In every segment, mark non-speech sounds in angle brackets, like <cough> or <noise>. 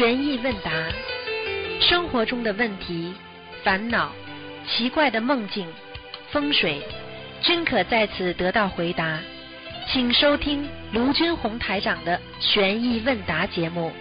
悬疑问答，生活中的问题、烦恼、奇怪的梦境、风水，均可在此得到回答。请收听卢军红台长的悬疑问答节目。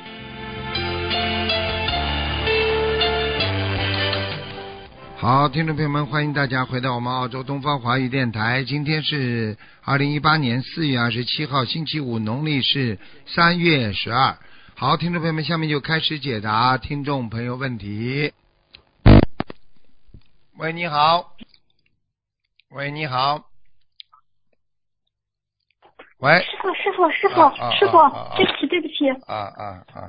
好，听众朋友们，欢迎大家回到我们澳洲东方华语电台。今天是二零一八年四月二十七号，星期五，农历是三月十二。好，听众朋友们，下面就开始解答听众朋友问题。喂，你好。喂，你好。喂。师傅，师傅，师傅，师傅对不起，对不起，啊啊啊！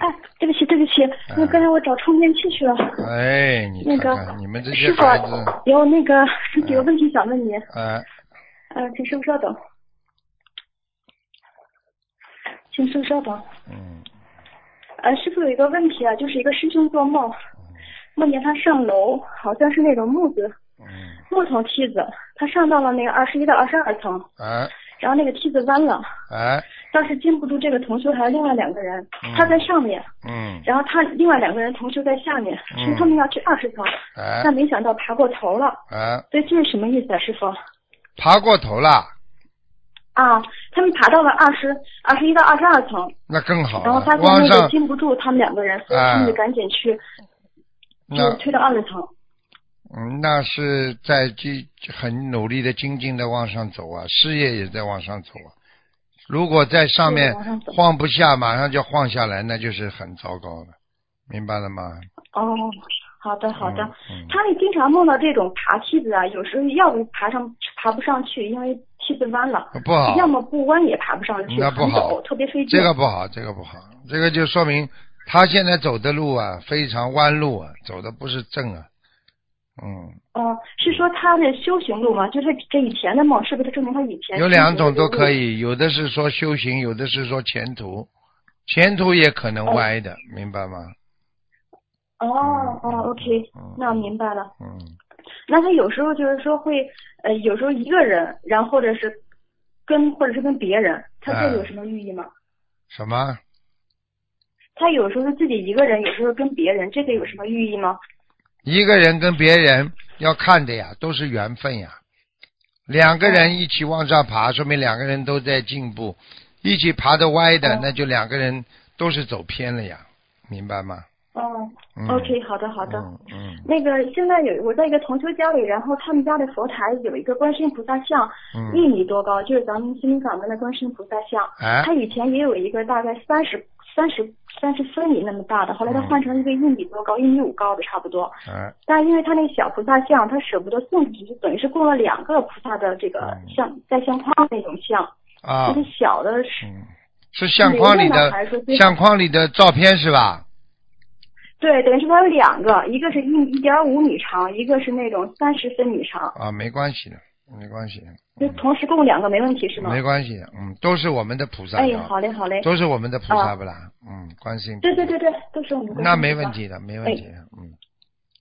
哎，对不起，对不起，那刚才我找充电器去了。哎，你那个你们这些师傅，，有那个有几个问题想问你，哎，呃，请师傅稍等，请师傅稍等。嗯。呃，师傅有一个问题啊，就是一个师兄做梦，梦见他上楼，好像是那种木子嗯，木头梯子，他上到了那个二十一到二十二层，哎。然后那个梯子弯了，哎，当时禁不住这个同修还有另外两个人嗯，他在上面，嗯。然后他另外两个人同修在下面，嗯。其实他们要去二十层，哎。但没想到爬过头了，哎，所以这是什么意思啊，师傅？爬过头了，啊，他们爬到了二十二十一到二十二层，那更好然后发。现往那个上，禁不住他们两个人，所以他们就赶紧去，就推到二十层。嗯，那是在精很努力的精进的往上走啊，事业也在往上走啊。如果在上面晃不下，马上就晃下来，那就是很糟糕的，明白了吗？哦，好的好的。他们经常梦到这种爬梯子啊，有时候要不爬上爬不上去，因为梯子弯了；不好，要么不弯也爬不上去，那不好特别费劲。这个不好，这个不好，这个就说明他现在走的路啊，非常弯路啊，走的不是正啊。嗯，哦，是说他的修行路吗？就是这以前的梦，是不是证明他以前有两种都可以？以，有的是说修行，有的是说前途，前途也可能歪的，明白吗？哦哦，OK，嗯那我明白了。嗯，那他有时候就是说会，呃，有时候一个人，然后或者是跟或者是跟别人，他这有什么寓意吗？什么？他有时候是自己一个人，有时候跟别人，这个有什么寓意吗？一个人跟别人要看的呀，都是缘分呀。两个人一起往上爬，说明两个人都在进步；一起爬的歪的，哦那就两个人都是走偏了呀，明白吗？哦、嗯。O k 好的好的。嗯嗯。那个现在有我在一个同修家里，然后他们家的佛台有一个观世音菩萨像，嗯。一米多高，就是咱们心灵法门的观世音菩萨像。哎。他以前也有一个大概三十三十三十分米那么大的，后来他嗯换成一个一米多高、一米五高的差不多。哎。但因为他那个小菩萨像，他舍不得送出去，就等于是供了两个菩萨的这个嗯。像在相框那种像，啊。就是小的是，嗯，是相框里的相框里的照片是吧？对，等于是它有两个，一个是一一点五米长，一个是那种三十分米长，啊，没关系的，没关系的，就同时供两个没问题是吗？没关系的，嗯，都是我们的菩萨哎，好嘞好嘞，都是我们的菩萨不啦？嗯，观世音菩萨。对对对对，都是我们的。那没问。题的，没问题的，嗯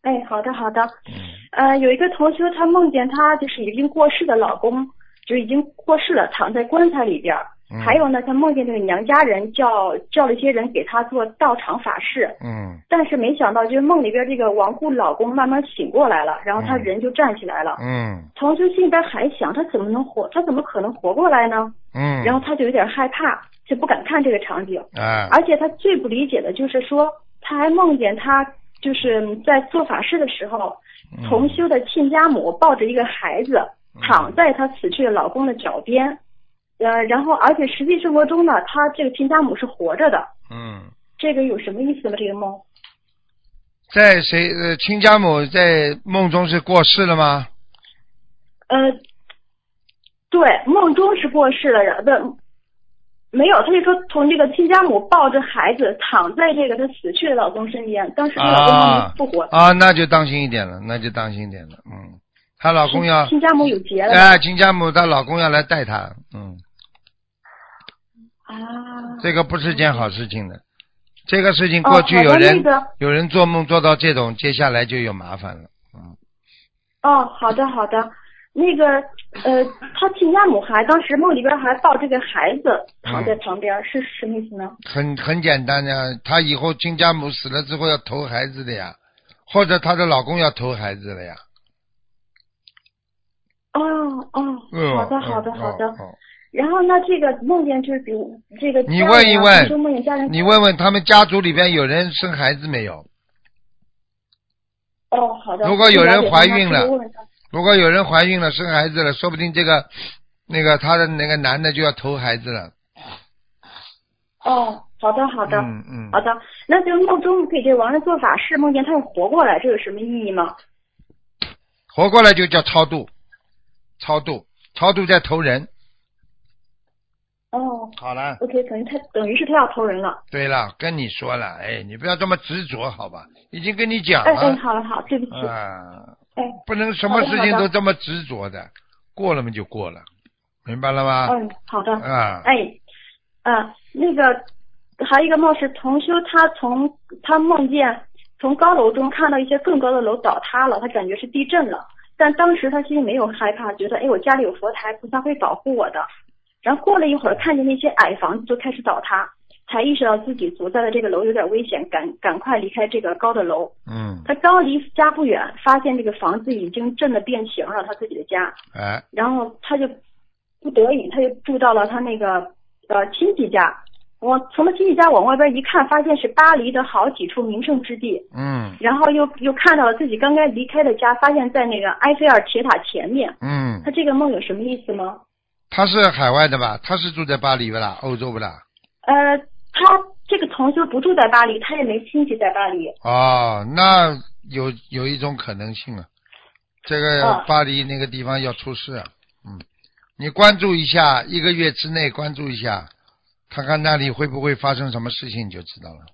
哎，好的好的，嗯呃，有一个同学他梦见他就是已经过世的老公，就已经过世了，躺在棺材里边儿。嗯还有呢，他梦见这个娘家人叫叫了一些人给他做道场法事，嗯但是没想到就是梦里边这个亡故老公慢慢醒过来了，然后他嗯人就站起来了。嗯同修心里边还想，他怎么能活？他怎么可能活过来呢？嗯，然后他就有点害怕，就不敢看这个场景。哎而且他最不理解的就是说，他还梦见他就是在做法事的时候，嗯同修的亲家母抱着一个孩子躺在她死去的老公的脚边，呃，然后而且实际生活中呢，他这个亲家母是活着的，嗯，这个有什么意思吗？这个梦？在谁呃亲家母在梦中是过世了吗？呃，对，梦中是过世了，然不没有，他就说从这个亲家母抱着孩子躺在这个她死去的老公身边，当时她老公还啊没复活，啊，那就当心一点了，那就当心一点了，嗯，她老公要亲家母有劫了哎，亲家母她老公要来带她，嗯，啊。这个不是件好事情的。这个事情哦过去有人、那个有人做梦做到这种，接下来就有麻烦了。嗯哦，好的好的，那个呃，他亲家母还当时梦里边还抱这个孩子躺在旁边，是什么意思呢？很很简单呀，她以后亲家母死了之后要投孩子的呀，或者她的老公要投孩子了呀。哦哦，嗯好的好的嗯好的。然后那这个梦见就是比如这个你问一问你问问他们家族里边有人生孩子没有？哦，好的。如果有人怀孕了如果有人怀孕了生孩子了，说不定这个那个他的那个男的就要投孩子了。哦，好的好的。嗯嗯好。的，那就梦中给这亡人做法事，梦见他又活过来，这有什么意义吗？活过来就叫超度，超度，超度再投人。哦好了，，OK，等于他等于是他要投人了。对了，跟你说了，哎，你不要这么执着，好吧？已经跟你讲了哎哎，了，好了好，对不起，啊，哎，不能什么事情都这么执着的，过了嘛就过了，明白了吗？嗯，好的，啊，哎，啊，那个还有一个梦是同修，他从他梦见从高楼中看到一些更高的楼倒塌了，他感觉是地震了，但当时他心里没有害怕，觉得哎我家里有佛台，菩萨会保护我的。然后过了一会儿，看见那些矮房子就开始倒塌，才意识到自己所在的这个楼有点危险，赶赶快离开这个高的楼。嗯，他刚离家不远，发现这个房子已经震得变形了，他自己的家。哎，然后他就不得已，他就住到了他那个呃亲戚家。我从他亲戚家往外边一看，发现是巴黎的好几处名胜之地。嗯然后又又看到了自己刚刚离开的家，发现在那个埃菲尔铁塔前面。嗯他，这个梦有什么意思吗？他是海外的吧？他是住在巴黎不啦？欧洲不啦？呃，他这个同学不住在巴黎，他也没亲戚在巴黎。哦，那有有一种可能性啊，这个嗯巴黎那个地方要出事啊，嗯，你关注一下，一个月之内关注一下，看看那里会不会发生什么事情，你就知道了。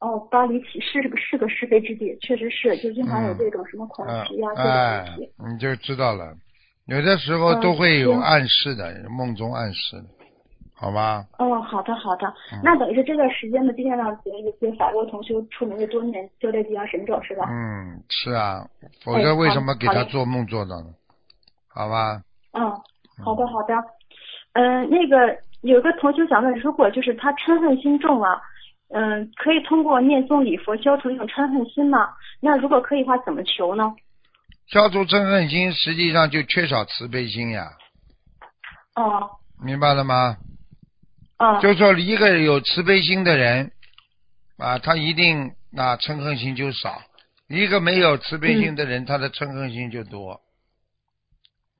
哦，巴黎起是个是个是非之地，确实是，就经常有这种什么恐嗯袭啊，这哎种东西。，你就知道了。有的时候嗯都会有暗示的，梦中暗示的，好吧？哦，好的好的，嗯那等于是这段时间呢，尽量让一些法国同修出名的多念消灾吉祥神咒是吧？嗯，是啊，否哎则为什么给他做梦做到呢？好吧？嗯，好的好的，嗯、那个有个同学想问，如果就是他嗔恨心重啊，嗯、可以通过念诵礼佛消除这种嗔恨心吗？那如果可以的话，怎么求呢？消除嗔恨心，实际上就缺少慈悲心呀，哦，明白了吗？哦，就说一个有慈悲心的人啊，他一定啊嗔恨心就少；一个没有慈悲心的人，他的嗔恨心就多，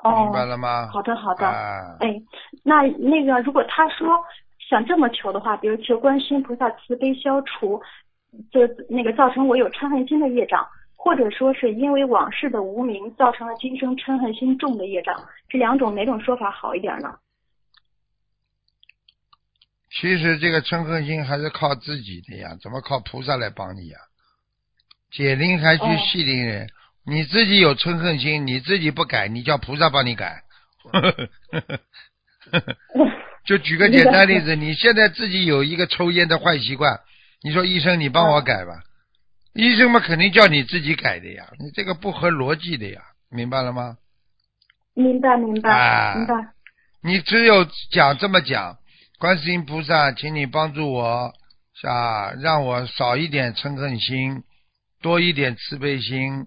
哦，明白了吗？好的好的，啊，哎，那那个如果他说想这么求的话，比如求观世音菩萨慈悲消除，就那个造成我有嗔恨心的业障，或者说是因为往事的无名造成了今生嗔恨心重的业障，这两种哪种说法好一点呢？其实这个嗔恨心还是靠自己的呀，怎么靠菩萨来帮你呀？解铃还须哦系铃人，你自己有嗔恨心，你自己不改，你叫菩萨帮你改。<laughs> 就举个 <laughs> 简单例子，你现在自己有一个抽烟的坏习惯，你说医生你帮我改吧，医生嘛肯定叫你自己改的呀，你这个不合逻辑的呀，明白了吗？明白明白、啊明白。你只有讲这么讲，观世音菩萨，请你帮助我，啊，让我少一点嗔恨心，多一点慈悲心，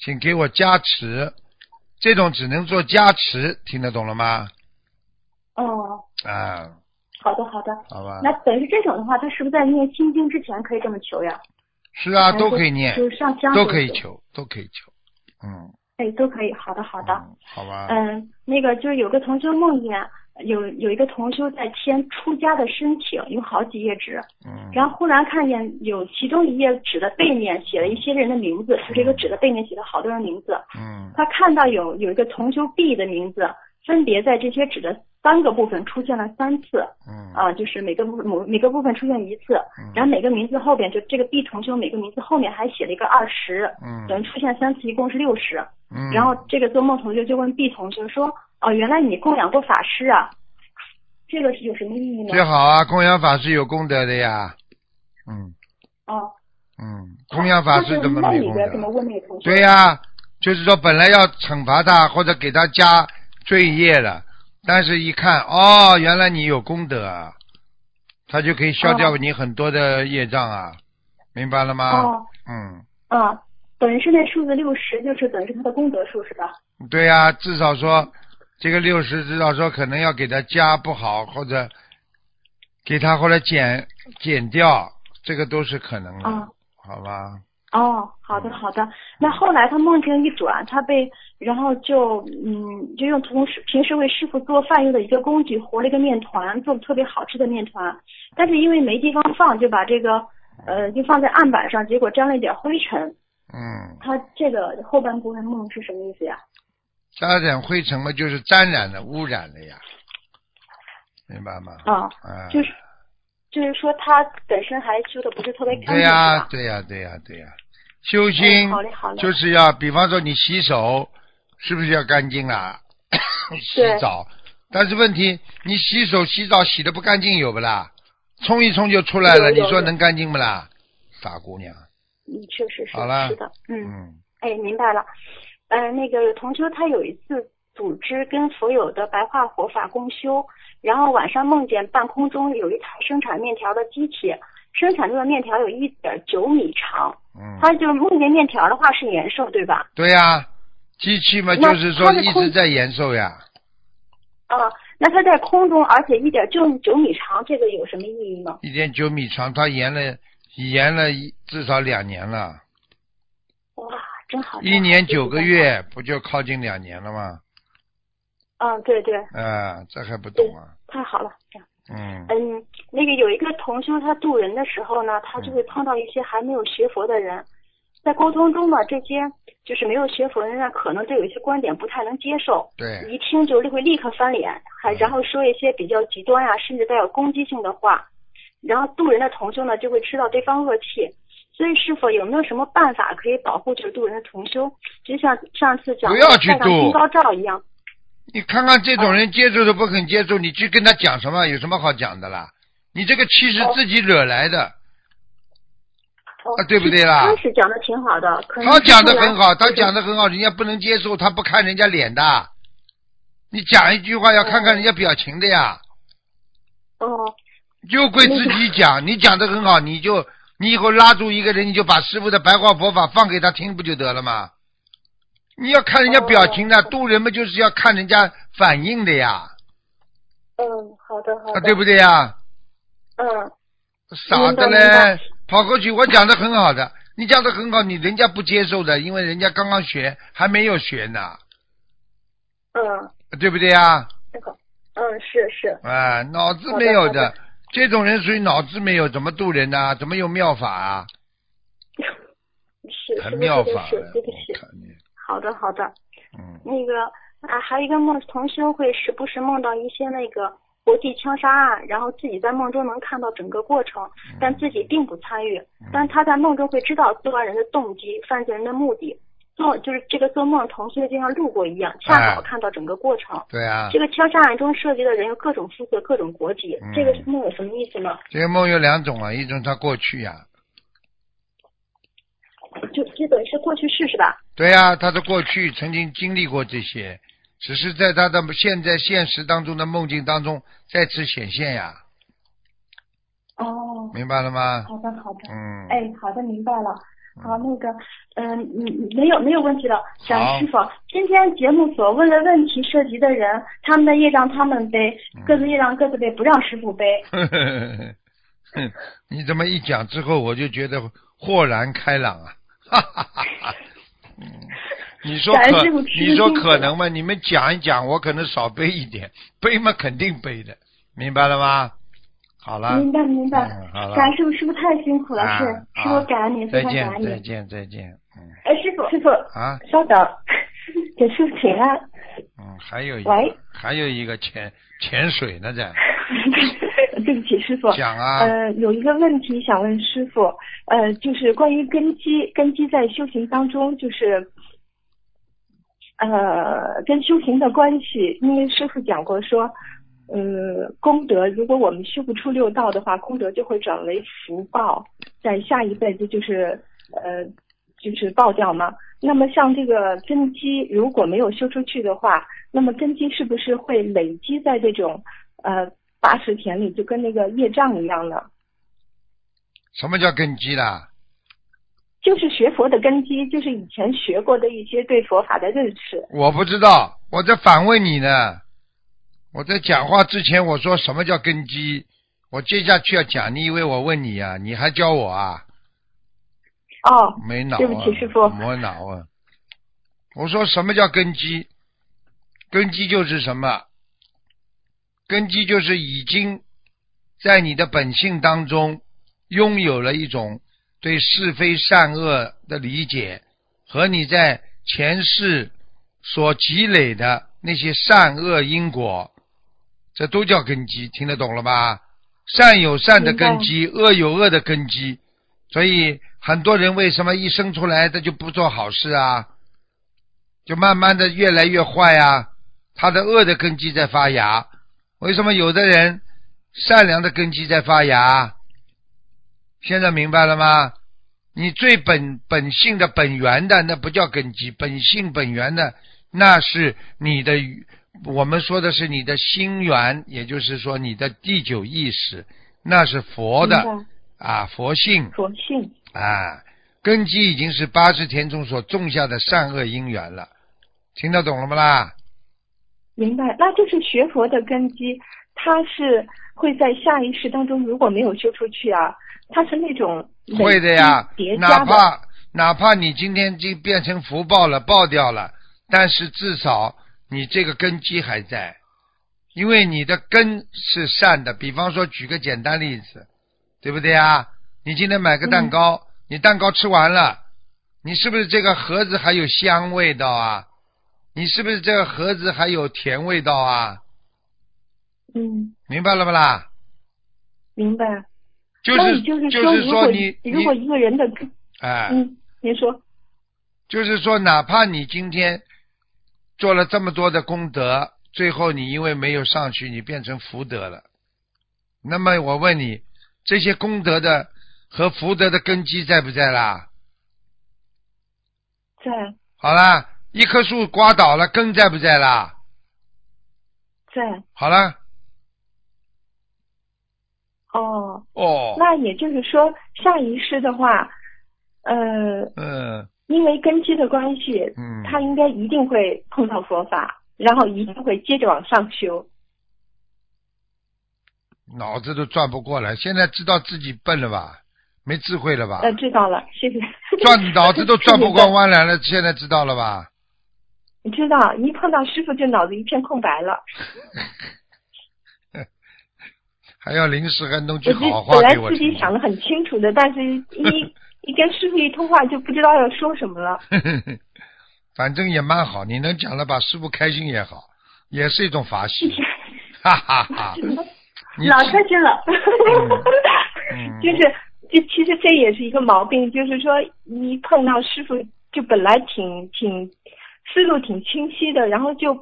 请给我加持。这种只能做加持，听得懂了吗？哦，啊，好的好的。好吧。那等于这种的话，他是不是在念心经之前可以这么求呀？是啊，都可以念，就上香都。可以求，都可以求。嗯，哎，都可以。好的好的。嗯好吧。嗯，那个就是有个同修梦见有有一个同修在签出家的申请，有好几页纸，嗯。然后忽然看见有其中一页纸的背面写了一些人的名字，就这个纸的背面写了好多人名字。嗯他看到有有一个同修 B 的名字，分别在这些纸的三个部分出现了三次，嗯啊，就是每个部每每个部分出现一次，嗯然后每个名字后边就这个 B 同修每个名字后面还写了一个二十，嗯等于出现三次，一共是六十。嗯。然后这个做梦同学就问 B 同学说：“哦，原来你供养过法师啊？这个是有什么意义呢最好啊，供养法师有功德的呀。嗯？”哦，嗯，供养法师怎么没功德？边怎么问那个同学？对呀、就是说本来要惩罚他或者给他加罪业了，但是一看哦，原来你有功德啊，他就可以消掉哦你很多的业障啊，明白了吗？哦，嗯，啊，等于是那数字六十，就是等于是他的功德数是吧？对呀、至少说这个六十，至少说可能要给他加不好，或者给他或者减减掉，这个都是可能的，啊好吧？哦，好的好的。那后来他梦境一转，他被然后就嗯就用同时平时为师傅做饭用的一个工具和了一个面团，做的特别好吃的面团，但是因为没地方放，就把这个呃就放在案板上，结果沾了一点灰尘。嗯，他这个后半部分梦是什么意思呀？加点灰尘嘛，就是沾染了、污染了呀，明白吗？啊，啊，就是就是说他本身还修的不是特别干净，对呀？对呀、对呀、对呀、修心哎好嘞好嘞就是要，比方说你洗手，是不是要干净啦？<coughs> 洗澡，但是问题，你洗手洗澡洗的不干净有不啦？冲一冲就出来了，你说能干净不啦？傻姑娘，嗯，确实是是的，嗯。嗯，哎，明白了。呃，那个同修他有一次组织跟所有的白话佛法共修，然后晚上梦见半空中有一台生产面条的机器，生产出的面条有一点九米长。嗯，他就梦见面条的话是延寿，对吧？对呀、机器嘛，就是说一直在延寿呀。啊、那它在空中，而且一点就九米长，这个有什么意义吗？一点九米长，它延了延了一至少两年了，哇，真好！一年九个。月，不就靠近两年了吗？嗯，对对，啊，这还不懂啊？太好了，这样。嗯嗯，那个有一个同修，他渡人的时候呢，他就会碰到一些还没有学佛的人，在沟通中呢，这些就是没有学佛的人呢，可能对有一些观点不太能接受，对，一听就会立刻翻脸，还然后说一些比较极端啊，甚至带有攻击性的话，然后渡人的同修呢就会吃到对方恶气。所以师傅有没有什么办法可以保护这个渡人的同修？就像上次讲的不要去渡戴上金高照一样。你看看这种人接受都不肯接受，你去跟他讲什么？有什么好讲的啦？你这个气是自己惹来的，哦啊对不对啦？开始讲的挺好的，可能他讲的很好，他讲的很好，人家不能接受，他不看人家脸的。你讲一句话要看看人家表情的呀，哦，就归自己讲。你讲的很好，你就你以后拉住一个人，你就把师傅的白话佛法放给他听，不就得了吗？你要看人家表情的，哦。渡人们就是要看人家反应的呀，嗯，好的好啊，的，对不对呀？嗯，傻的嘞，跑过去，我讲的很好的，你讲的很好，你人家不接受的，因为人家刚刚学，还没有学呢，嗯，对不对呀？那个，嗯，是是，啊，脑子没有的，这种人属于脑子没有，怎么渡人呢、怎么有妙法啊？是，妙法对不起好的好的，嗯，那个啊，还有一个梦，同修会时不时梦到一些那个国际枪杀案，然后自己在梦中能看到整个过程，嗯但自己并不参与，但他在梦中会知道作案人的动机、犯罪人的目的。做就是这个做梦，同修就像路过一样，恰好哎看到整个过程。对啊这，个枪杀案中涉及的人有各种肤色、各种国籍，嗯这个梦有什么意思呢？这个梦有两种啊，一种他过去呀、就基本是过去式是吧？对呀、他的过去曾经经历过这些，只是在他的现在现实当中的梦境当中再次显现呀，哦，明白了吗？好的好的，嗯，哎，好的明白了。好，那个，嗯，嗯，没有没有问题了。蒋好师傅，今天节目所问的问题涉及的人，他们的业障他们背，嗯 <laughs> 各自业障各自背，不让师傅背。哼，你这么一讲之后，我就觉得豁然开朗啊！哈哈哈哈。嗯，你说可你说可能吗？你们讲一讲，我可能少背一点，<laughs> 背嘛肯定背的，明白了吗？好了，明白明白。嗯，好了。感恩师傅，师傅太辛苦了，啊是师傅感恩您，再非常感恩见再。见再见，嗯。哎，师傅师傅，啊？稍等，<laughs> 给师傅请安。嗯，还有一个喂。还有一个潜潜水呢在 <laughs> 对不起，师傅。讲啊，呃，有一个问题想问师傅，呃，就是关于根基，根基在修行当中，就是呃跟修行的关系，因为师傅讲过说，呃，功德如果我们修不出六道的话，功德就会转为福报，在下一辈子就是呃就是报掉嘛。那么像这个根基如果没有修出去的话，那么根基是不是会累积在这种呃八十田里，就跟那个业障一样呢？什么叫根基啦？就是学佛的根基，就是以前学过的一些对佛法的认识。我不知道，我在反问你呢。我在讲话之前我说什么叫根基？我接下去要讲，你以为我问你啊？你还教我啊？哦，没脑啊！对不起师傅没脑啊！我说什么叫根基？根基就是什么？根基就是已经在你的本性当中拥有了一种对是非善恶的理解，和你在前世所积累的那些善恶因果，这都叫根基，听得懂了吧？善有善的根基，恶有恶的根基，所以很多人为什么一生出来他就不做好事啊？就慢慢的越来越坏啊，他的恶的根基在发芽。为什么有的人善良的根基在发芽？现在明白了吗？你最本本性的本源的那不叫根基，本性本源的那是你的，我们说的是你的心源，也就是说你的第九意识，那是佛的啊佛性佛性。啊，根基已经是八十田中所种下的善恶因缘了，听得懂了吗啦？明白，那就是学佛的根基，它是会在下一世当中，如果没有修出去啊，它是那种会的呀叠，哪。怕哪怕你今天就变成福报了，爆掉了，但是至少你这个根基还在，因为你的根是善的。比方说，举个简单例子，对不对啊？你今天买个蛋糕，你蛋糕吃完了，你是不是这个盒子还有香味道啊？你是不是这个盒子还有甜味道啊？嗯，明白了不啦？明白。就是就是说，你如果一个人的根，哎。嗯，您说，就是说，哪怕你今天做了这么多的功德，最后你因为没有上去，你变成福德了。那么我问你，这些功德的和福德的根基在不在啦？在好啦，一棵树刮倒了，根在不在啦？在好了，哦，哦，那也就是说，下一世的话，呃，嗯因为根基的关系，嗯，他应该一定会碰到佛法，然后一定会接着往上修。脑子都转不过来，现在知道自己笨了吧？没智慧了吧？呃，知道了，谢谢。转脑子都 <laughs> 转不过弯来了，现在知道了吧？你知道，一碰到师傅就脑子一片空白了。<laughs> 还要临时还弄句好话本来给我听。自己想的很清楚的，但是 <laughs> 一一跟师傅一通话就不知道要说什么了。<laughs> 反正也蛮好，你能讲了把师傅开心也好，也是一种法喜，<laughs> 哈哈哈。老开心了，嗯就是这其实这也是一个毛病，就是说一碰到师傅就本来挺挺思路挺清晰的，然后就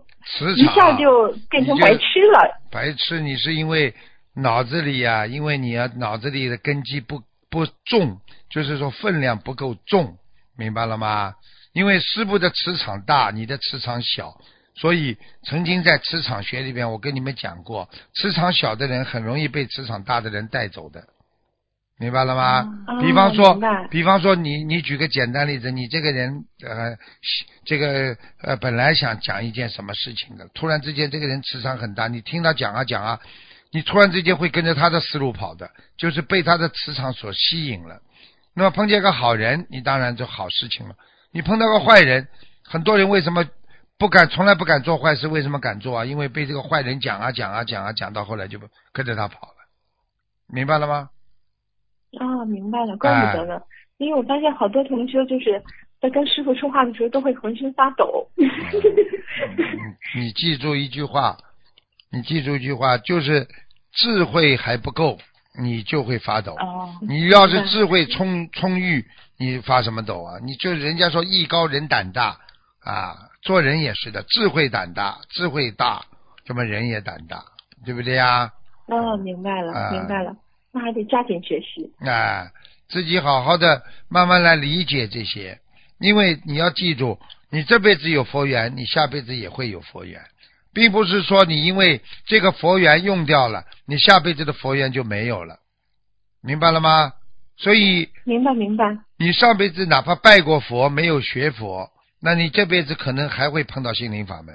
一下就变成白痴了。白痴，你是因为脑子里呀、因为你要脑子里的根基不不重，就是说分量不够重，明白了吗？因为师傅的磁场大，你的磁场小，所以曾经在磁场学里边，我跟你们讲过，磁场小的人很容易被磁场大的人带走的，明白了吗？哦比方说比方说你你举个简单例子，你这个人呃这个呃本来想讲一件什么事情的，突然之间这个人磁场很大，你听他讲啊讲啊，你突然之间会跟着他的思路跑的，就是被他的磁场所吸引了。那么碰见个好人，你当然就好事情了。你碰到个坏人，很多人为什么不敢，从来不敢做坏事？为什么敢做啊？因为被这个坏人讲啊讲啊讲啊讲，到后来就跟着他跑了，明白了吗？啊，明白了，怪不得哎呢。因为我发现好多同学就是在跟师傅说话的时候都会浑身发抖。你你记住一句话，你记住一句话，就是智慧还不够，你就会发抖。哦，你要是智慧充充裕，你发什么抖啊？你就人家说艺高人胆大啊，做人也是的，智慧胆大，智慧大，这么人也胆大，对不对呀？哦，明白了，啊明白了，那还得加紧学习。啊，自己好好的慢慢来理解这些，因为你要记住，你这辈子有佛缘，你下辈子也会有佛缘，并不是说你因为这个佛缘用掉了，你下辈子的佛缘就没有了，明白了吗？所以明白明白。你上辈子哪怕拜过佛，没有学佛，那你这辈子可能还会碰到心灵法门。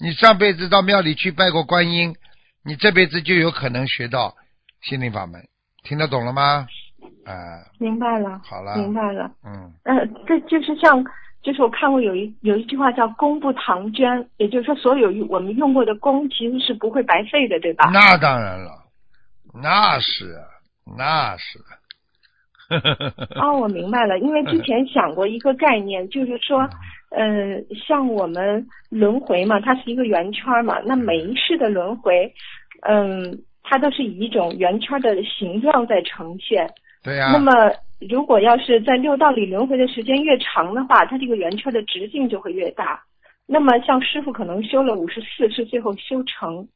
你上辈子到庙里去拜过观音，你这辈子就有可能学到心灵法门。听得懂了吗？啊，明白了，好了，明白了。嗯，呃，这就是像，就是我看过有一有一句话叫“功不唐捐”，也就是说，所有我们用过的功其实是不会白费的，对吧？那当然了，那是，那是。哦，我明白了，因为之前想过一个概念，就是说，呃，像我们轮回嘛，它是一个圆圈嘛，那每一世的轮回，嗯，它都是以一种圆圈的形状在呈现。对呀。那么，如果要是在六道里轮回的时间越长的话，它这个圆圈的直径就会越大。那么，像师傅可能修了五十四世，最后修成，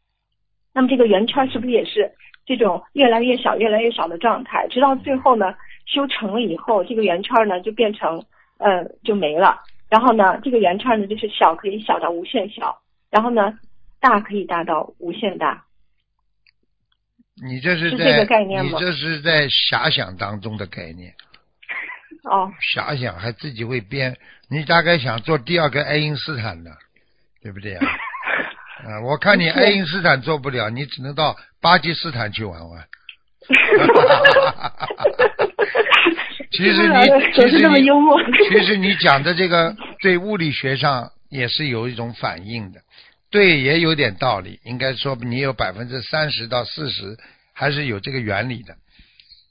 那么这个圆圈是不是也是这种越来越小、越来越小的状态，直到最后呢？修成了以后，这个圆圈呢就变成，呃，就没了。然后呢，这个圆圈呢就是小可以小到无限小，然后呢，大可以大到无限大。你这是在，个概念吗？你这是在遐想当中的概念。哦。<laughs> 遐想还自己会编，你大概想做第二个爱因斯坦的，对不对啊？<laughs> 啊，我看你爱因斯坦做不了，你只能到巴基斯坦去玩玩。<laughs> 其实你其实你其实你讲的这个对物理学上也是有一种反应的，对，也有点道理。应该说你有百分之三十到四十还是有这个原理的，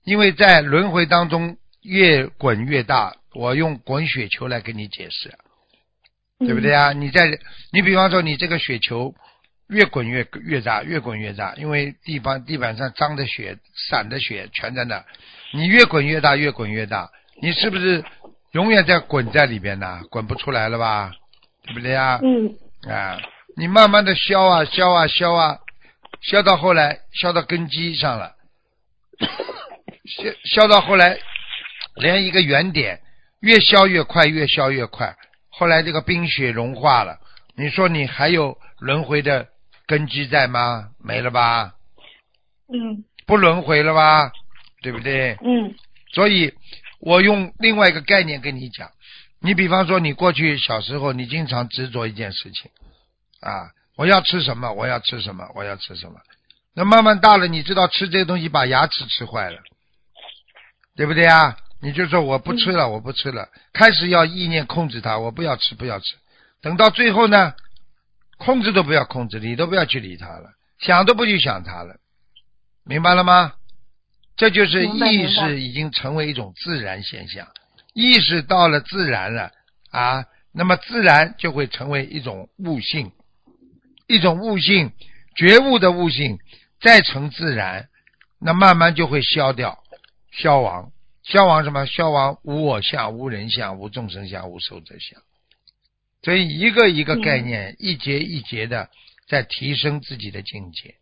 因为在轮回当中越滚越大。我用滚雪球来给你解释，对不对啊？你在你比方说你这个雪球。越滚越越大，越滚越大，因为地方地板上脏的雪、散的雪全在那。你越滚越大，越滚越大，你是不是永远在滚在里边呢？滚不出来了吧？对不对呀？嗯。啊，你慢慢的消啊消啊消啊，消到后来消到根基上了，<coughs> 消消到后来连一个原点越消越快，越消越快。后来这个冰雪融化了，你说你还有轮回的？根基在吗？没了吧？嗯。不轮回了吧？对不对？嗯。所以，我用另外一个概念跟你讲。你比方说，你过去小时候，你经常执着一件事情啊，我要吃什么？我要吃什么？我要吃什么？那慢慢大了，你知道吃这个东西把牙齿吃坏了，对不对啊？你就说我不吃了，我不吃了，开始要意念控制它，我不要吃，不要吃。等到最后呢？控制都不要控制，理都不要去理它了，想都不去想它了，明白了吗？这就是意识已经成为一种自然现象，意识到了自然了啊，那么自然就会成为一种悟性，一种悟性，觉悟的悟性再成自然，那慢慢就会消掉、消亡、消亡什么？消亡无我相、无人相、无众生相、无寿者相。所以一个一个概念，一节一节的在提升自己的境界。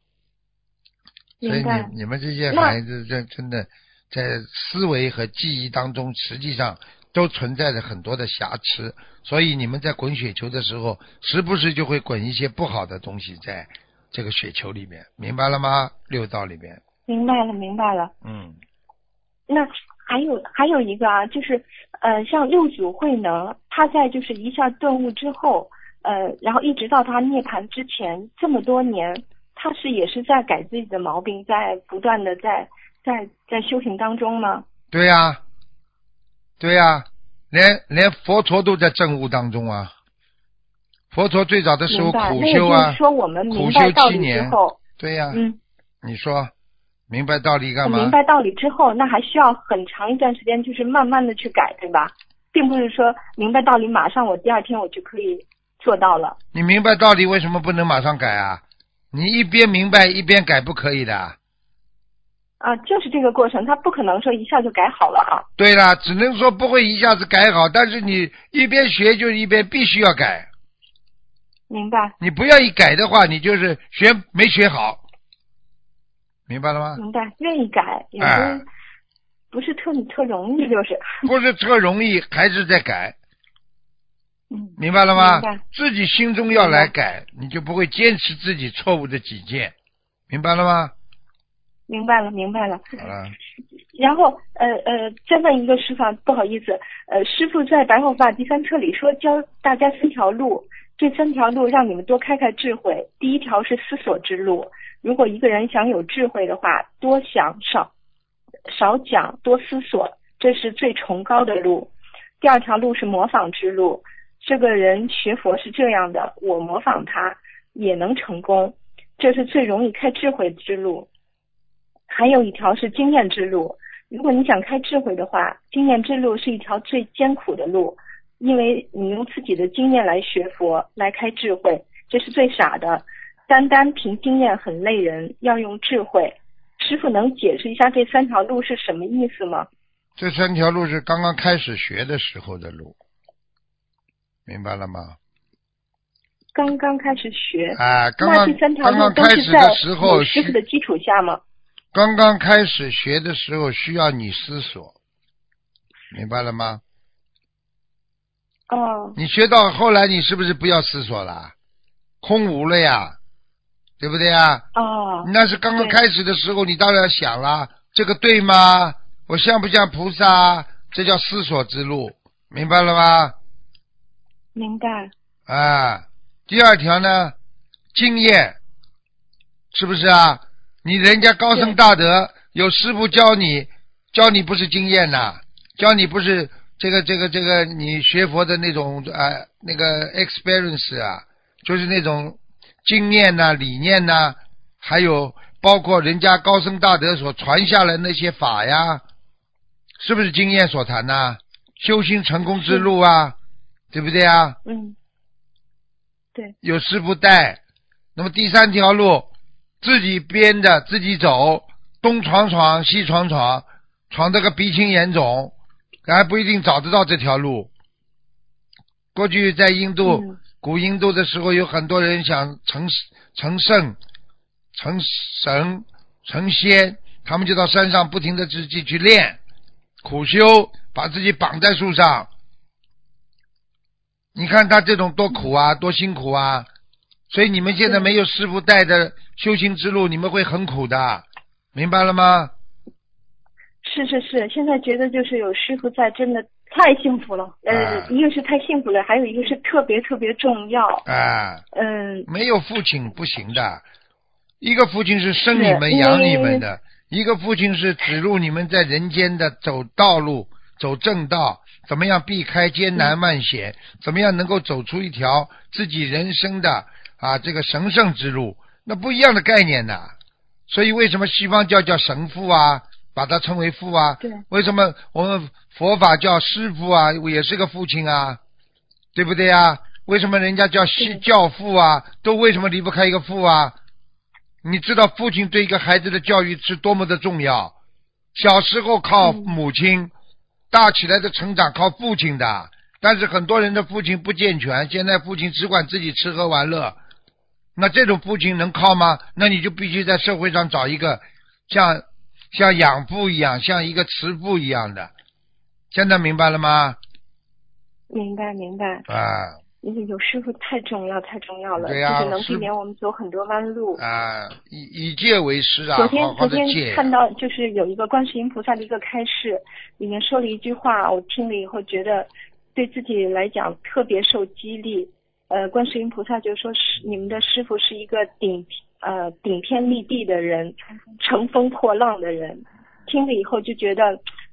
所以你你们这些孩子，这真的在思维和记忆当中，实际上都存在着很多的瑕疵。所以你们在滚雪球的时候，时不时就会滚一些不好的东西在这个雪球里面，明白了吗？六道里面。明白了，明白了。嗯。那。还有还有一个啊，就是呃，像六祖慧能，他在就是一下顿悟之后，呃，然后一直到他涅槃之前这么多年，他是也是在改自己的毛病，在不断的在在在修行当中吗？对呀，对呀，连连佛陀都在证悟当中啊。佛陀最早的时候苦修啊，苦修七年。对呀，嗯，你说。明白道理干嘛？明白道理之后，那还需要很长一段时间，就是慢慢的去改，对吧？并不是说明白道理，马上我第二天我就可以做到了。你明白道理，为什么不能马上改啊？你一边明白一边改，不可以的。啊，就是这个过程，他不可能说一下就改好了啊。对了，只能说不会一下子改好，但是你一边学就一边必须要改。明白。你不愿意改的话，你就是学没学好。明白了吗？明白，愿意改，也不不是特特容易，就是 <laughs> 不是特容易，还是在改。嗯，明白了吗？自己心中要来改，你就不会坚持自己错误的己见，明白了吗？明白了，明白了。好了，然后，呃呃，再问一个师傅啊，不好意思，呃，师傅在白话法第三册里说教大家三条路，这三条路让你们多开开智慧。第一条是思索之路，如果一个人想有智慧的话，多想少少讲，多思索，这是最崇高的路。第二条路是模仿之路，这个人学佛是这样的，我模仿他也能成功，这是最容易开智慧之路。还有一条是经验之路。如果你想开智慧的话，经验之路是一条最艰苦的路，因为你用自己的经验来学佛，来开智慧，这是最傻的。单单凭经验很累人，要用智慧。师傅能解释一下这三条路是什么意思吗？这三条路是刚刚开始学的时候的路，明白了吗？刚刚开始学，啊，刚那刚开始都是在的时候有师傅的基础下吗？刚刚开始学的时候需要你思索，明白了吗？哦，你学到后来，你是不是不要思索了？空无了呀，对不对呀？哦，那是刚刚开始的时候，你当然想了，这个对吗？我像不像菩萨？这叫思索之路，明白了吗？明白。啊，第二条呢，经验，是不是啊？你人家高僧大德有师傅教你，教你不是经验呐、教你不是这个这个这个你学佛的那种呃那个 experience 啊，就是那种经验呐、理念呐、还有包括人家高僧大德所传下来那些法呀，是不是经验所谈呐、修行成功之路啊，对不对啊？嗯，对，有师傅带。那么第三条路，自己编的，自己走，东闯闯，西闯闯，闯得个鼻青眼肿，还不一定找得到这条路。过去在印度、嗯古印度的时候，有很多人想成成圣、成神、成仙，他们就到山上不停的自己去练、苦修，把自己绑在树上。你看他这种多苦啊，多辛苦啊！所以你们现在没有师傅带的修行之路，你们会很苦的，明白了吗？是是是，现在觉得就是有师傅在，真的太幸福了。呃，啊一个是太幸福了，还有一个是特别特别重要。啊，嗯，没有父亲不行的。一个父亲是生你们、养你们的，一个父亲是指路你们在人间的走道路、走正道，怎么样避开艰难万险，怎么样能够走出一条自己人生的啊这个神圣之路，那不一样的概念呐。所以为什么西方教叫神父啊，把它称为父啊？对为什么我们佛法叫师父啊，也是个父亲啊，对不对啊？为什么人家叫西教父啊？都为什么离不开一个父啊？你知道父亲对一个孩子的教育是多么的重要？小时候靠嗯母亲，大起来的成长靠父亲的。但是很多人的父亲不健全，现在父亲只管自己吃喝玩乐，那这种父亲能靠吗？那你就必须在社会上找一个像像养父一样，像一个慈父一样的。现在明白了吗？明白明白。啊因为有师傅太重要太重要了，对呀就是能避免我们走很多弯路。啊，以以戒为师啊，昨天好好昨天。看到就是有一个观世音菩萨的一个开示，里面说了一句话，我听了以后觉得对自己来讲特别受激励。呃，观世音菩萨就说是你们的师傅是一个顶呃顶天立地的人，乘风破浪的人。听了以后就觉得，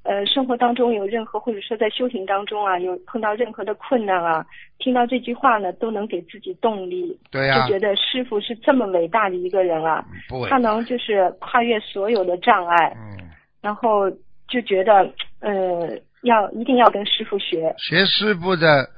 呃，生活当中有任何或者说在修行当中啊，有碰到任何的困难啊，听到这句话呢，都能给自己动力，对呀、就觉得师傅是这么伟大的一个人啊。他。能就是跨越所有的障碍，嗯，然后就觉得呃要一定要跟师傅学，学师傅的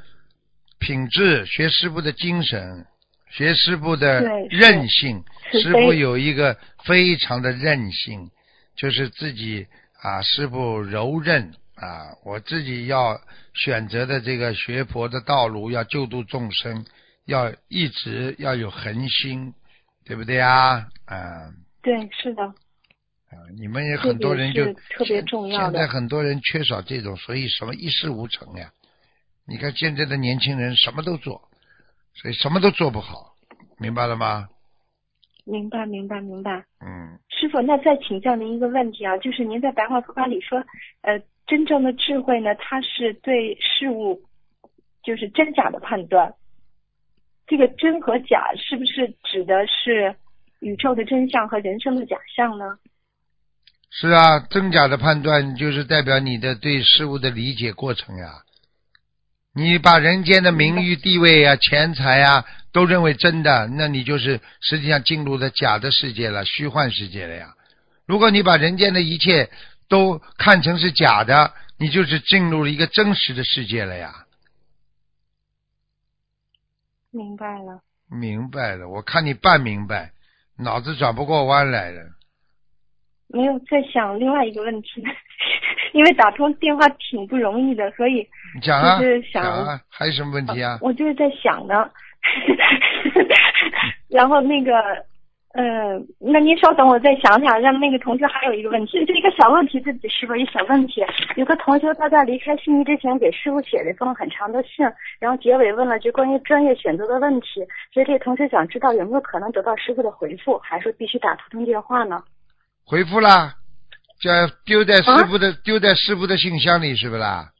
品质，学师傅的精神，学师傅的韧性。师傅有一个非常的韧性，就是自己啊，师傅柔韧啊，我自己要选择的这个学佛的道路，要救度众生，要一直要有恒心，对不对啊？啊。对，是的，啊，你们也很多人就特别重要的现在很多人缺少这种，所以什么一事无成呀。你看现在的年轻人什么都做，所以什么都做不好，明白了吗？明白，明白，明白。嗯，师傅，那再请教您一个问题啊，就是您在白话佛法里说，呃，真正的智慧呢，它是对事物就是真假的判断。这个真和假是不是指的是宇宙的真相和人生的假象呢？是啊，真假的判断就是代表你的对事物的理解过程呀。你把人间的名誉、地位啊、钱财啊都认为真的，那你就是实际上进入了假的世界了，虚幻世界了呀。如果你把人间的一切都看成是假的，你就是进入了一个真实的世界了呀。明白了。明白了，我看你半明白，脑子转不过弯来了。没有在想另外一个问题，<laughs> 因为打通电话挺不容易的，所以你讲啊，就是想讲啊，还有什么问题啊？我就是在想呢。<laughs> 然后那个，嗯、那您稍等，我再想想。让那个同学还有一个问题，这一个小问题，对不起，师傅，一小问题。有个同学他在离开悉尼之前给师傅写了一封很长的信，然后结尾问了句关于专业选择的问题。所以这个同学想知道有没有可能得到师傅的回复，还是必须打图腾电话呢？回复啦，叫丢在师傅啊的、丢在师傅的信箱里，是不啦？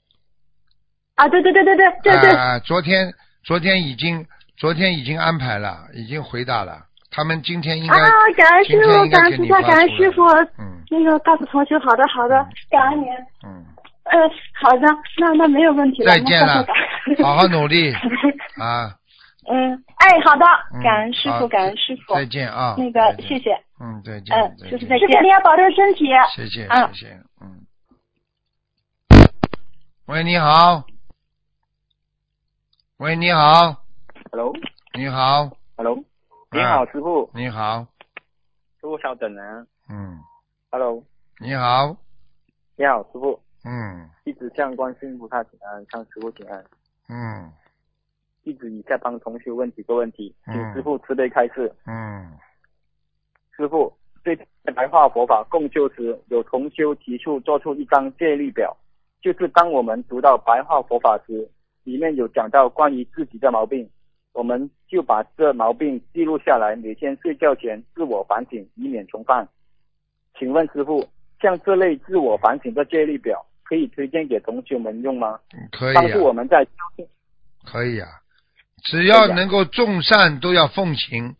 啊，对对对对对对对，啊，昨天昨天已经昨天已经安排了，已经回答了。他们今天应该、啊，感恩师傅，感恩菩萨，感恩师傅。嗯那个告诉同学，好的好的嗯，感恩您。嗯，呃，好的，那那没有问题了。再见了好好努力 <laughs> 啊！嗯，哎，好的嗯，感恩师好傅，感恩师傅。再见啊！那个谢谢。嗯，再见。嗯，再见师傅再见。师傅你要保重身体。谢谢啊谢谢，嗯。喂，你好。喂，你好，Hello。你好。Hello 你好，师傅，你好，师傅稍等啊。嗯，Hello，你好，你好，师傅，嗯一直向观世音菩萨请安，向师傅请安。嗯弟子以下帮同学问几个问题，请嗯师傅慈悲开示。嗯师傅，对白话佛法共修时，有同修提出做出一张戒律表，就是当我们读到白话佛法时，里面有讲到关于自己的毛病，我们就把这毛病记录下来，每天睡觉前自我反省，以免重犯。请问师傅，像这类自我反省的戒律表，可以推荐给同学们用吗？可以帮助我啊，们在可以啊，只要能够众善都要奉行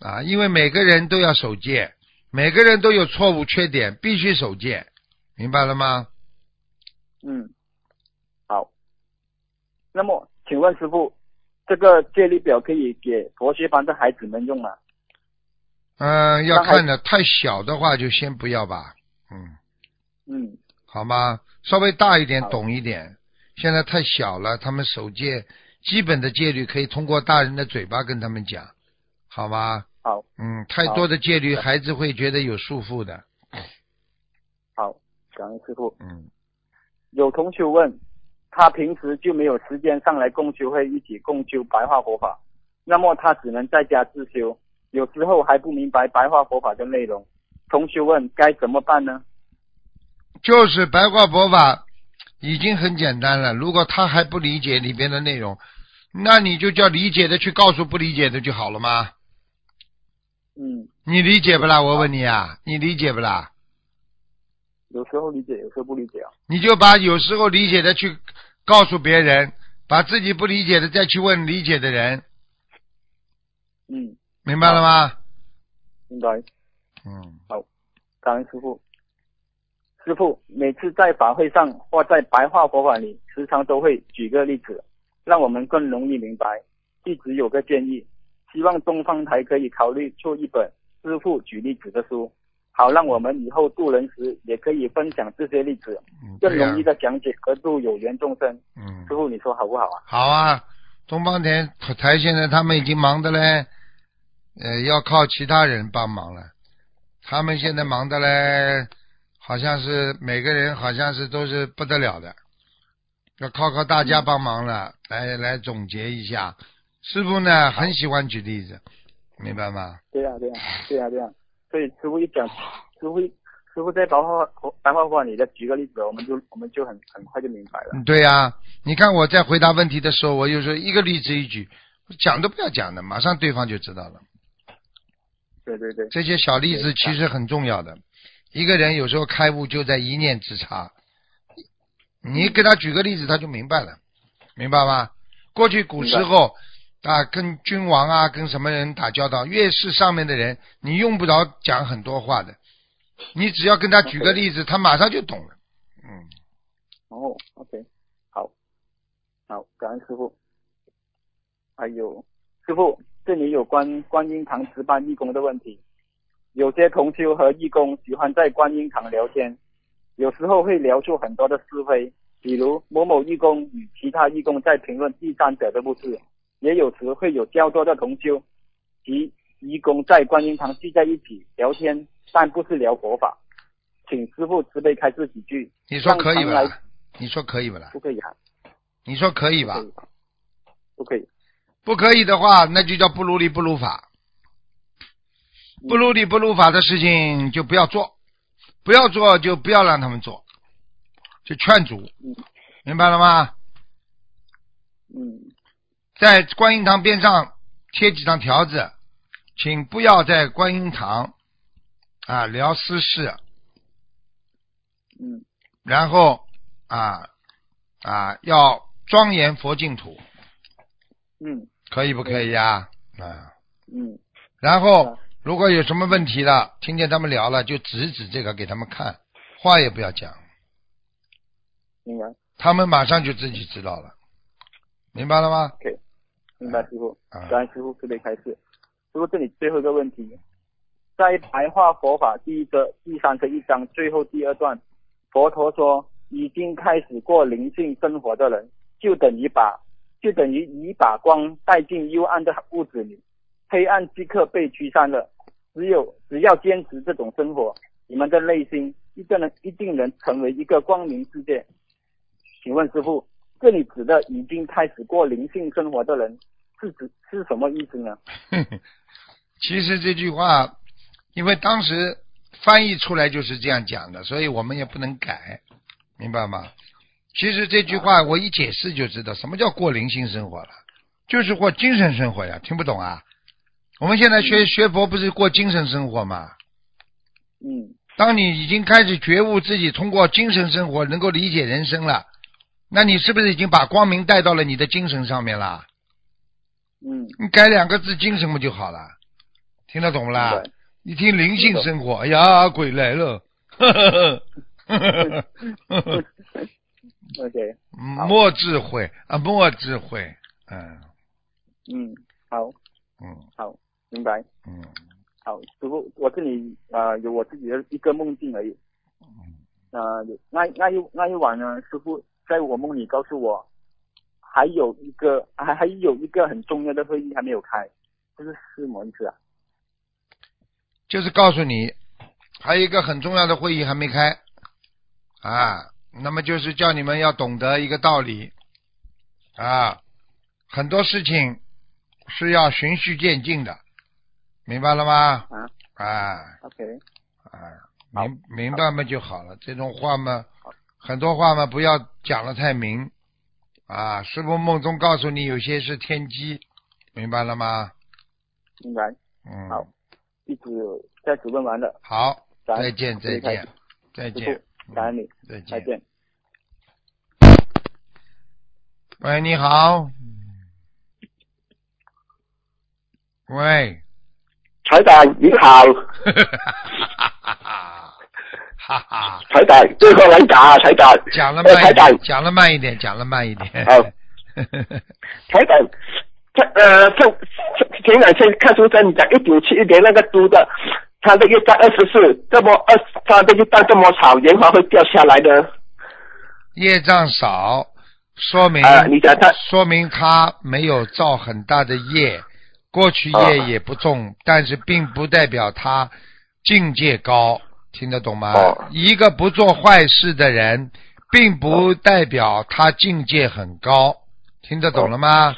啊，因为每个人都要守戒，每个人都有错误缺点，必须守戒，明白了吗？嗯，好。那么，请问师傅，这个戒律表可以给佛学班的孩子们用吗？嗯、要看的，太小的话就先不要吧，嗯。嗯，好吗？稍微大一点，懂一点。现在太小了，他们守戒基本的戒律可以通过大人的嘴巴跟他们讲，好吗？好，嗯，太多的戒律，孩子会觉得有束缚的。好，感恩师傅。嗯，有同学问，他平时就没有时间上来共修会一起共修白话佛法，那么他只能在家自修，有时候还不明白白话佛法的内容。同学问该怎么办呢？就是白话佛法已经很简单了。如果他还不理解里边的内容，那你就叫理解的去告诉不理解的就好了吗？嗯，你理解不啦？我问你啊，你理解不啦？有时候理解，有时候不理解啊。你就把有时候理解的去告诉别人，把自己不理解的再去问理解的人，嗯，明白了吗？明白。嗯，好感恩师傅。师傅每次在法会上或在白话佛法里，时常都会举个例子，让我们更容易明白。一直有个建议，希望东方台可以考虑出一本师傅举例子的书，好让我们以后渡人时也可以分享这些例子，更容易的讲解和度有缘众生。嗯师，傅，你说好不好啊？好啊，东方台台现在他们已经忙的嘞，呃，要靠其他人帮忙了。他们现在忙的嘞，好像是每个人好像是都是不得了的，要靠靠大家帮忙了，来来总结一下。师傅呢很喜欢举例子，明白吗？对呀、对呀、对呀、对呀、所以师傅一讲，师傅师师傅在白话白话话里再举个例子，我们就我们就很很快就明白了。嗯对呀、你看我在回答问题的时候，我有时候一个例子一举，讲都不要讲的，马上对方就知道了。对对对，这些小例子其实很重要的。一个人有时候开悟就在一念之差，你给他举个例子，他就明白了，明白吗？过去古时候啊，跟君王啊，跟什么人打交道，越是上面的人，你用不着讲很多话的，你只要跟他举个例子，他马上就懂了。嗯，哦，OK，好，好，感恩师傅。还有师傅，这里有关观音堂值班义工的问题。有些同修和义工喜欢在观音堂聊天，有时候会聊出很多的是非，比如某某义工与其他义工在评论第三者的不是，也有时会有较多的同修及义工在观音堂聚在一起聊天，但不是聊佛法。请师傅慈悲开示几句。你说可以不啦？你说可以不啦？不可以啊，你说可以吧不可？以，不可以。的话，那就叫不如理不如法。不如理不如法的事情就不要做，不要做就不要让他们做，就劝阻，嗯明白了吗？嗯在观音堂边上贴几张条子，请不要在观音堂啊聊私事，嗯。然后啊啊要庄严佛净土，嗯。可以不可以呀？啊，嗯。然后啊。如果有什么问题了，听见他们聊了，就指指这个给他们看，话也不要讲，明白。他们马上就自己知道了，明白了吗？，OK，明白师傅，啊感恩师傅慈悲开示。师傅这里最后一个问题，在白话佛法第一个第三十一章最后第二段，佛陀说，已经开始过灵性生活的人，就等于把就等于已把光带进幽暗的屋子里，黑暗即刻被驱散了。只有只要坚持这种生活，你们的内心一定能一定能成为一个光明世界。请问师傅，这里指的已经开始过灵性生活的人，是指是什么意思呢？<laughs> 其实这句话，因为当时翻译出来就是这样讲的，所以我们也不能改，明白吗？其实这句话我一解释就知道什么叫过灵性生活了，就是过精神生活呀，听不懂啊？我们现在学学佛不是过精神生活吗？嗯当你已经开始觉悟自己通过精神生活能够理解人生了，那你是不是已经把光明带到了你的精神上面了？嗯，你改两个字“精神”不就好了？听得懂不啦？对，一听灵性生活，哎呀，鬼来了！呵呵呵呵呵呵 OK，好莫智慧啊，莫智慧，嗯嗯，好嗯好，明白。嗯好，师傅，我这里啊、呃有我自己的一个梦境而已。嗯呃，那那一那一晚呢，师傅在我梦里告诉我，还有一个还还有一个很重要的会议还没有开，这是是什么意思啊？就是告诉你，还有一个很重要的会议还没开啊，那么就是叫你们要懂得一个道理啊，很多事情是要循序渐进的，明白了吗？啊啊。，OK，啊，明明白嘛就好了。这种话嘛，很多话嘛，不要讲的太明啊。师傅梦中告诉你，有些是天机，明白了吗？明白。嗯，好弟子在此问完了，好，再见，再见再见，傅，感恩你，再见。再见。喂，你好。喂，台长你好，<laughs> 哈哈，彩蛋最后来打彩蛋。讲了慢一点，，讲了慢一点，讲了慢一点。好。<laughs> 彩蛋，他呃，上前两天看书真讲一九七一年那个猪的，他的业障二十四，这么二他的业障这么少，莲花会掉下来的。业障少，说明、啊你讲他说明他没有造很大的业，过去业啊。也不重，但是并不代表他境界高，听得懂吗？哦一个不做坏事的人，并不代表他境界很高，听得懂了吗？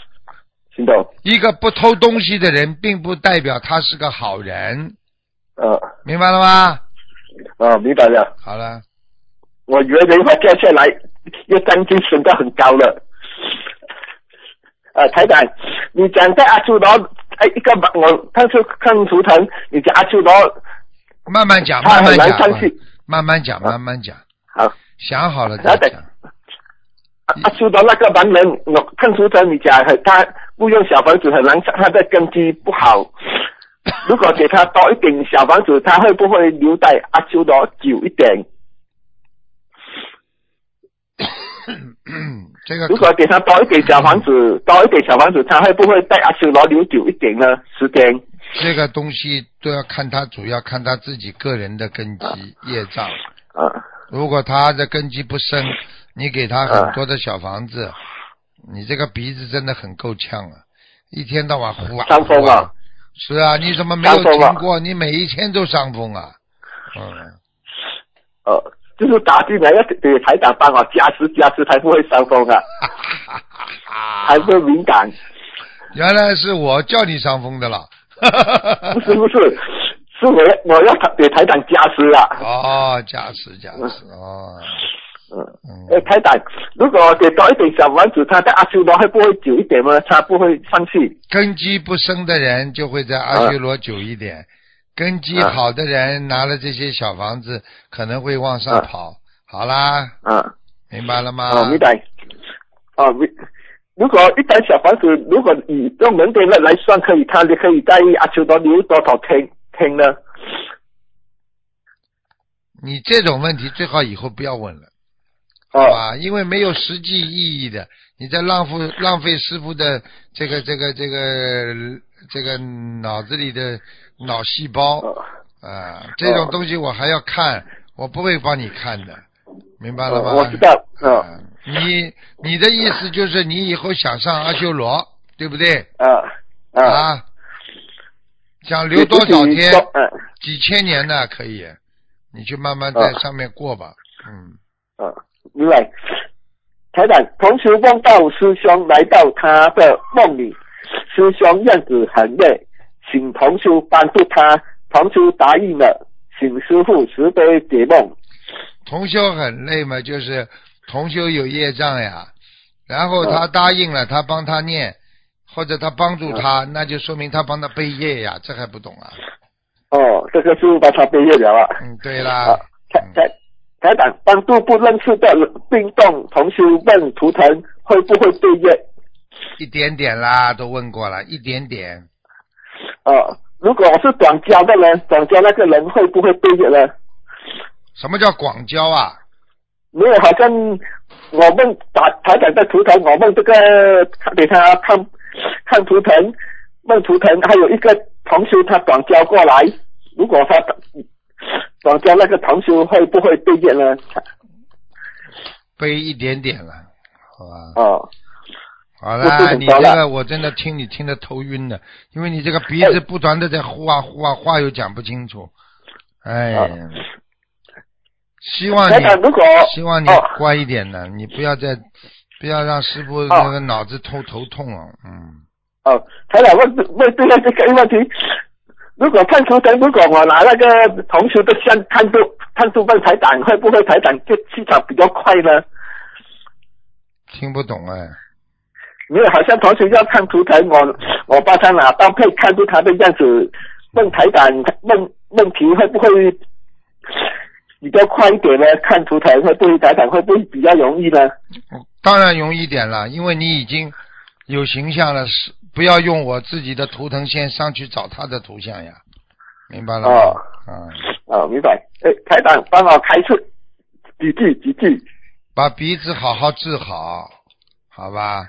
听懂？一个不偷东西的人，并不代表他是个好人，呃，明白了吗？哦，明白了。好了，我以为人会掉下来，又将军升到很高了。呃，台长，你讲在阿修罗，哎，一个我看出看图腾，你讲阿修罗，慢慢讲，慢慢讲慢慢讲，啊慢慢讲，好，想好了再讲。阿修罗那个盲人，我看出在，你讲他不用小房子很难上，他的根基不好。<laughs> 如果给他多一点小房子，他会不会留在阿修罗久一点？<coughs> 这个如果给他多一点小房子，多一点小房子，他会不会在阿修罗留久一点呢？时间？这个东西都要看他，主要看他自己个人的根基业障。啊如果他的根基不深，你给他很多的小房子，你这个鼻子真的很够呛啊！一天到晚呼啊呼伤风啊！是啊，你怎么没有伤风啊停过？你每一天都伤风啊！嗯，呃，就是打进来要给台长帮我加持加持，才不会伤风啊，<laughs> 还不会敏感。原来是我叫你伤风的了。<laughs> 不是不是，是我要我要给台长加持啊。哦，加持加持哦，嗯。嗯哎，台长，如果给多一点小房子，他在阿修罗会不会久一点吗？他不会放弃。根基不深的人就会在阿修罗久一点，根基好的人拿了这些小房子可能会往上跑。好啦，啊，明白了吗？哦，明白。哦，明。如果一般小房子，如果以用门店来来算，可以，他你可以在阿修罗留多少天天呢？你这种问题最好以后不要问了，好哦，吧？因为没有实际意义的，你在浪费浪费师傅的这个这个这个这个脑子里的脑细胞哦啊，这种东西我还要看，我不会帮你看的，明白了吗？哦我知道嗯啊你你的意思就是你以后想上阿修罗，对不对？啊啊，啊，想留多少天？嗯几千年呢？可以，你去慢慢在啊上面过吧。嗯，啊，明白。台长，同时梦到师兄来到他的梦里，师兄样子很累，请同修帮助他，同修答应了，请师傅慈悲解梦。同修很累嘛，就是同修有业障呀，然后他答应了，他帮他念，或者他帮助他，那就说明他帮他背业呀，这还不懂啊？哦，这个师傅帮他背业了啊。嗯，对啊啦，，台台台长帮助不认识的病动同修问图腾会不会背业？一点点啦，都问过了，一点点。哦，如果我是广交的人，广交那个人会不会背业呢？什么叫广交啊？没有，好像我们打台长的图腾，我们这个给他看看图腾，问图腾，还有一个同修他转交过来，如果他转交那个同修会不会对业呢？背一点点了，好吧？哦，好啦，你这个我真的听你听得头晕的，因为你这个鼻子不断的在呼啊呼啊，话又讲不清楚。哎呀，希望你希望你哦乖一点呢，你不要再不要让师傅那个脑子头头痛了。嗯，哦，台长问问对了这个问题，如果看图腾，如果我拿那个同学的像看图看图问台长，会不会台长就气场比较快呢？听不懂哎。没有，好像同学要看图腾，我我帮他拿刀配看出他的样子，问台长问问题会不会比较快一点呢？看图腾会不会台长会不会比较容易呢？当然容易点了，因为你已经有形象了，是不要用我自己的图腾先上去找他的图像呀，明白了吗？哦嗯，哦，明白。哎，台长帮我开出几句几句。把鼻子好好治好，好吧？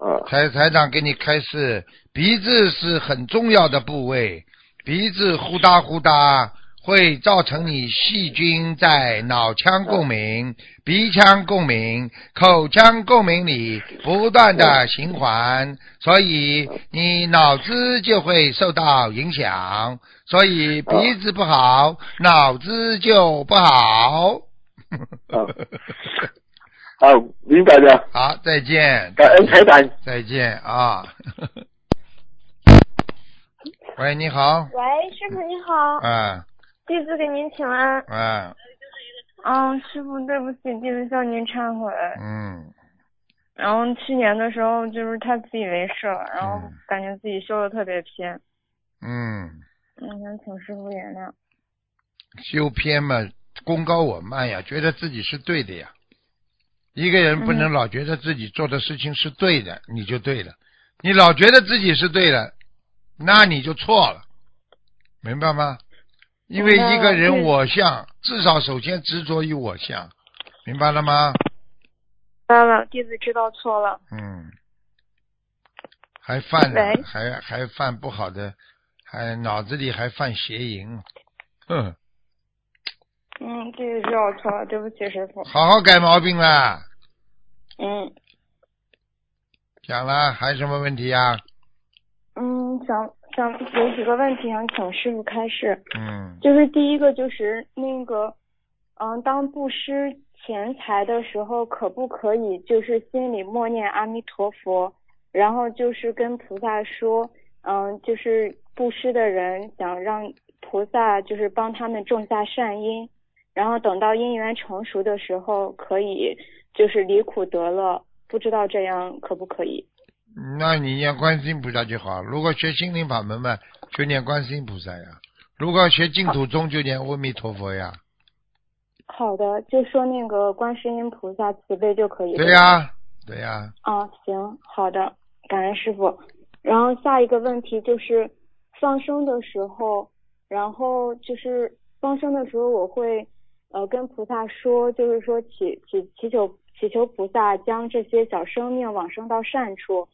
呃台台长给你开示，鼻子是很重要的部位，鼻子呼哒呼哒会造成你细菌在脑腔共鸣、鼻腔共鸣、口腔共鸣里不断的循环，所以你脑子就会受到影响，所以鼻子不好，脑子就不好。哦 <laughs> 好，明白了。好，再见。感恩台长。再见啊！<laughs> 喂，你好，喂，师傅你好，啊，弟弟子给您请安。哎。嗯，师傅，对不起，弟子向您忏悔。嗯，然后去年的时候就是太自以为是了，然后嗯感觉自己修的特别偏，嗯，嗯，想请师傅原谅。修偏嘛，功高我慢呀，觉得自己是对的呀。一个人不能嗯老觉得自己做的事情是对的，你就对了。你老觉得自己是对的，那你就错了，明白吗？因为一个人我相，至少首先执着于我相，明白了吗？明白了，弟子知道错了。嗯，还犯了还还犯不好的，还脑子里还犯邪淫，哼，嗯，弟子知道错了，对不起师傅。好好改毛病啦。嗯讲了，还有什么问题呀、嗯，想想有几个问题想请师傅开示。嗯就是第一个就是那个，嗯，当布施钱财的时候，可不可以就是心里默念阿弥陀佛，然后就是跟菩萨说，嗯，就是布施的人想让菩萨就是帮他们种下善因，然后等到因缘成熟的时候，可以就是离苦得乐。不知道这样可不可以？那你念观世音菩萨就好。如果学心灵法门嘛，就念观世音菩萨呀；如果学净土宗，就念阿弥陀佛呀。好的，就说那个观世音菩萨慈悲就可以。对呀、对呀、啊，行，好的，感恩师傅。然后下一个问题就是放生的时候，然后就是放生的时候，我会呃跟菩萨说，就是说祈祈祈求祈求菩萨将这些小生命往生到善处，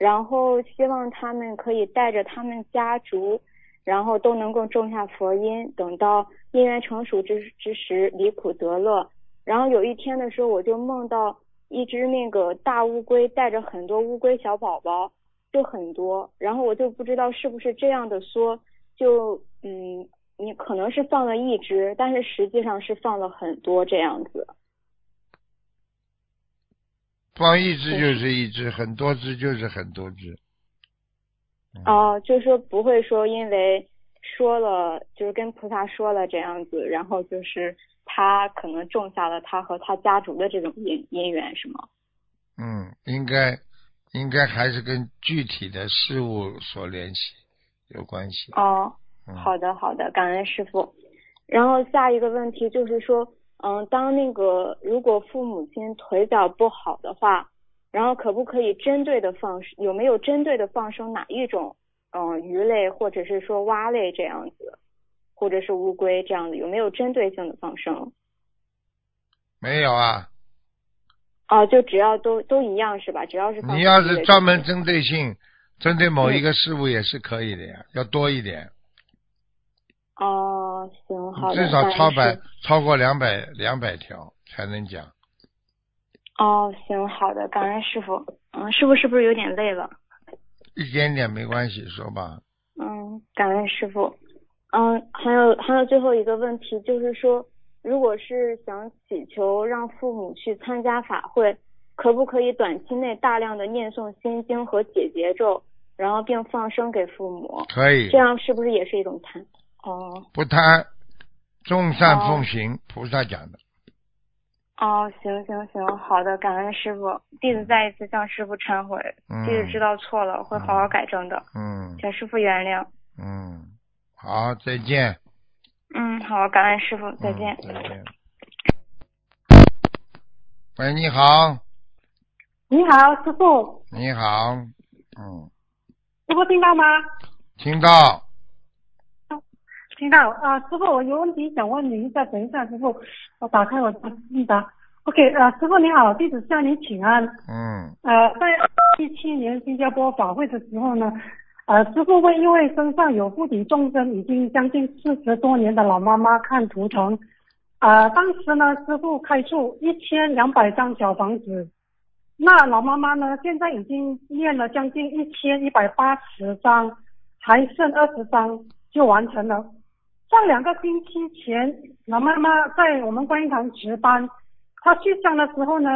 然后希望他们可以带着他们家族，然后都能够种下佛因，等到因缘成熟之之时离苦得乐。然后有一天的时候，我就梦到一只那个大乌龟带着很多乌龟小宝宝，就很多。然后我就不知道是不是这样的说，就嗯，你可能是放了一只，但是实际上是放了很多这样子。放一只就是一只，很多只就是很多只。嗯哦、就是说不会说因为说了，就是跟菩萨说了这样子，然后就是他可能种下了他和他家族的这种因因缘，是吗？嗯，应该应该还是跟具体的事物所联系有关系。哦，嗯、好的，好的，感恩师傅。然后下一个问题就是说，嗯，当那个如果父母亲腿脚不好的话，然后可不可以针对的放生？有没有针对的放生哪一种？嗯，鱼类或者是说蛙类这样子，或者是乌龟这样子，有没有针对性的放生？没有啊，哦，就只要都都一样是吧？只要是放你要是专门针对性，针对某一个事物也是可以的呀，要多一点，哦，行，好的，至少超百超过两百两百条才能讲。哦，行，好的，感恩师傅。嗯，师傅是不是有点累了？一点点没关系，说吧。嗯，感恩师傅。嗯，还有还有最后一个问题，就是说，如果是想祈求让父母去参加法会，可不可以短期内大量的念诵心经和解结咒，然后并放生给父母？可以这，样是不是也是一种贪？哦不贪，众善哦奉行，菩萨讲的。哦，行行行，好的，感恩师傅，弟子再一次向师傅忏悔，嗯弟子知道错了，会好好改正的，嗯请师傅原谅。嗯，好，再见。嗯，好，感恩师傅，再见。嗯再见。喂，你好，你好，师傅，你好，嗯，师傅听到吗？听到，听到啊，师傅，我有问题想问您一下，等一下，师傅，我打开我的问答。OK，呃，师傅你好，弟子向您请安。嗯呃，在一七年新加坡法会的时候呢，呃，师傅为一位身上有附体众生已经将近四十多年的老妈妈看图腾，呃，当时呢，师傅开出一千两百张小房子，那老妈妈呢，现在已经念了将近一千一百八十张，还剩二十张就完成了。上两个星期前，老妈妈在我们观音堂值班，她去香的时候呢，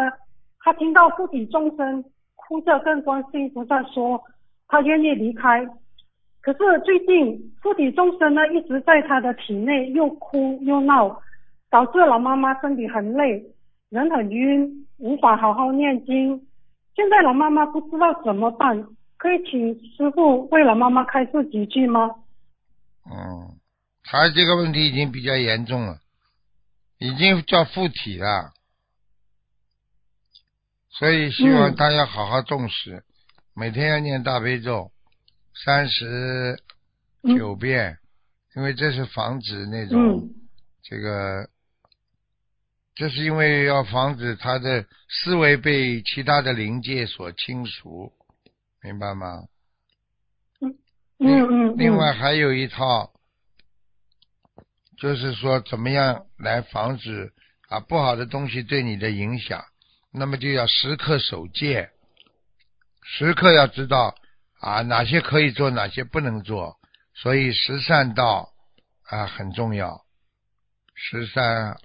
她听到附体众生哭着跟观世音菩萨说，她愿意离开。可是最近附体众生呢一直在她的体内又哭又闹，导致老妈妈身体很累，人很晕，无法好好念经。现在老妈妈不知道怎么办，可以请师傅为老妈妈开示几句吗？嗯，他这个问题已经比较严重了，已经叫附体了，所以希望嗯他要好好重视，每天要念大悲咒三十九遍，因为这是防止那种、嗯这个，这是因为要防止他的思维被其他的灵界所侵蚀，明白吗？嗯嗯。另外还有一套，就是说怎么样来防止啊不好的东西对你的影响，那么就要时刻守戒，时刻要知道啊哪些可以做，哪些不能做，所以十善道啊很重要，十善，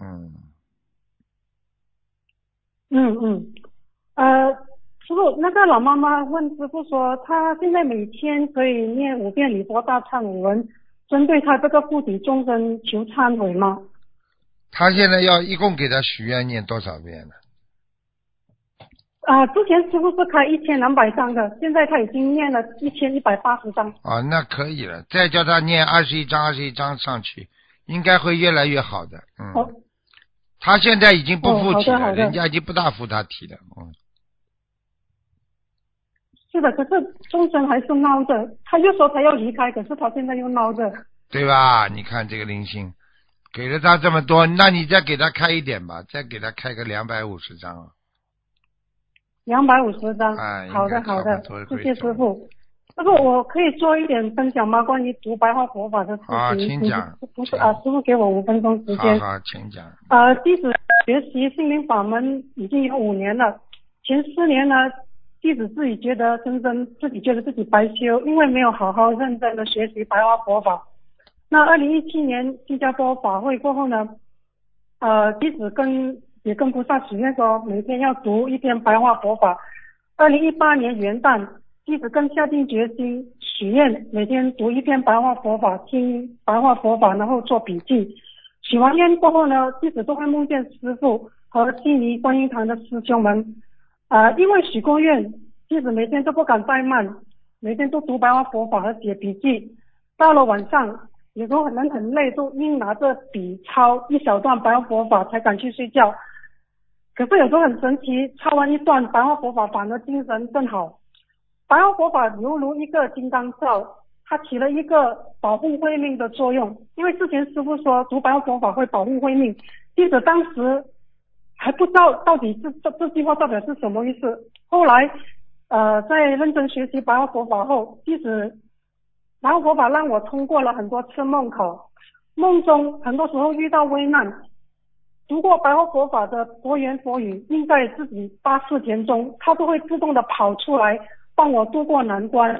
嗯，嗯嗯，呃，师傅，那个老妈妈问师傅说，她现在每天可以念五遍礼佛大忏文，针对他这个附体众生求忏悔吗？他现在要一共给他许愿念多少遍呢？啊、之前师傅是开一千两百张的，现在他已经念了一千一百八十张。啊，那可以了，再叫他念二十一张，二十一张上去，应该会越来越好的。嗯，哦他现在已经不附体了，人家已经不大附他体了。嗯，是的，可是众生还是闹着，他又说他要离开，可是他现在又闹着。对吧？你看这个灵性，给了他这么多，那你再给他开一点吧，再给他开个两百五十章。两百五十张，哎好的好的谢谢师傅。师傅，我可以做一点分享吗？关于读白话佛法的事情。啊请讲不是啊，师傅给我五分钟时间。好好，请讲。呃，弟子学习心灵法门已经有五年了，前四年呢，弟子自己觉得深深自己觉得自己白修，因为没有好好认真的学习白话佛法。那二零一七年新加坡法会过后呢，呃，弟子跟也跟菩萨许愿说，每天要读一篇白话佛法。二零一八年元旦，弟子更下定决心许愿，每天读一篇白话佛法，听白话佛法，然后做笔记。许完愿过后呢，弟子都会梦见师傅和悉尼观音堂的师兄们。啊、因为许过愿，弟子每天都不敢怠慢，每天都读白话佛法和写笔记。到了晚上，有时候人很累，都硬拿着笔抄一小段白话佛法才敢去睡觉。可是有时候很神奇，抄完一段白话佛法，反而精神更好。白话佛法犹如一个金刚罩，它起了一个保护慧命的作用。因为之前师傅说读白话佛法会保护慧命，弟子当时还不知道到底这这这句话代表是什么意思。后来，呃，在认真学习白话佛法后，弟子白话佛法让我通过了很多次梦考，梦中很多时候遇到危难，读过白话佛法的佛言佛语印在自己八字田中，它都会自动的跑出来帮我渡过难关。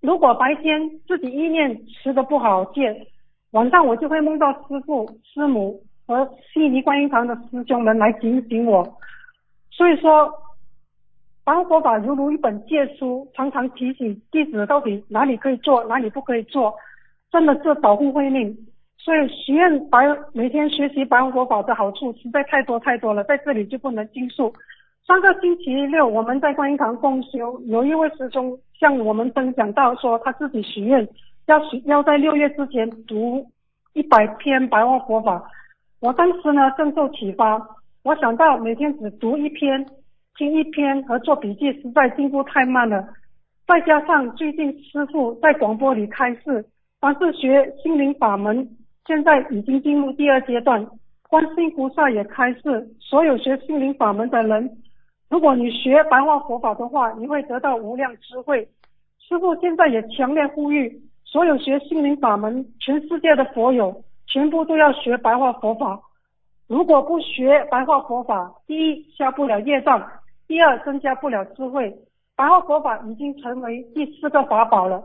如果白天自己意念吃的不好戒，晚上我就会梦到师父、师母和悉尼观音堂的师兄们来警醒我。所以说，白话佛法犹如一本戒书，常常提醒弟子到底哪里可以做，哪里不可以做，真的是保护慧命。所以许愿白每天学习白话佛法的好处实在太多太多了，在这里就不能尽述。上个星期六我们在观音堂共修，有一位师兄向我们分享到说他自己许愿要许要在六月之前读一百篇白话佛法。我当时呢深受启发，我想到每天只读一篇、听一篇和做笔记实在进步太慢了，再加上最近师傅在广播里开示，凡是学心灵法门，现在已经进入第二阶段。观世音菩萨也开示，所有学心灵法门的人，如果你学白话佛法的话，你会得到无量智慧。师傅现在也强烈呼吁，所有学心灵法门，全世界的佛友，全部都要学白话佛法。如果不学白话佛法，第一消不了业障，第二增加不了智慧。白话佛法已经成为第四个法宝了。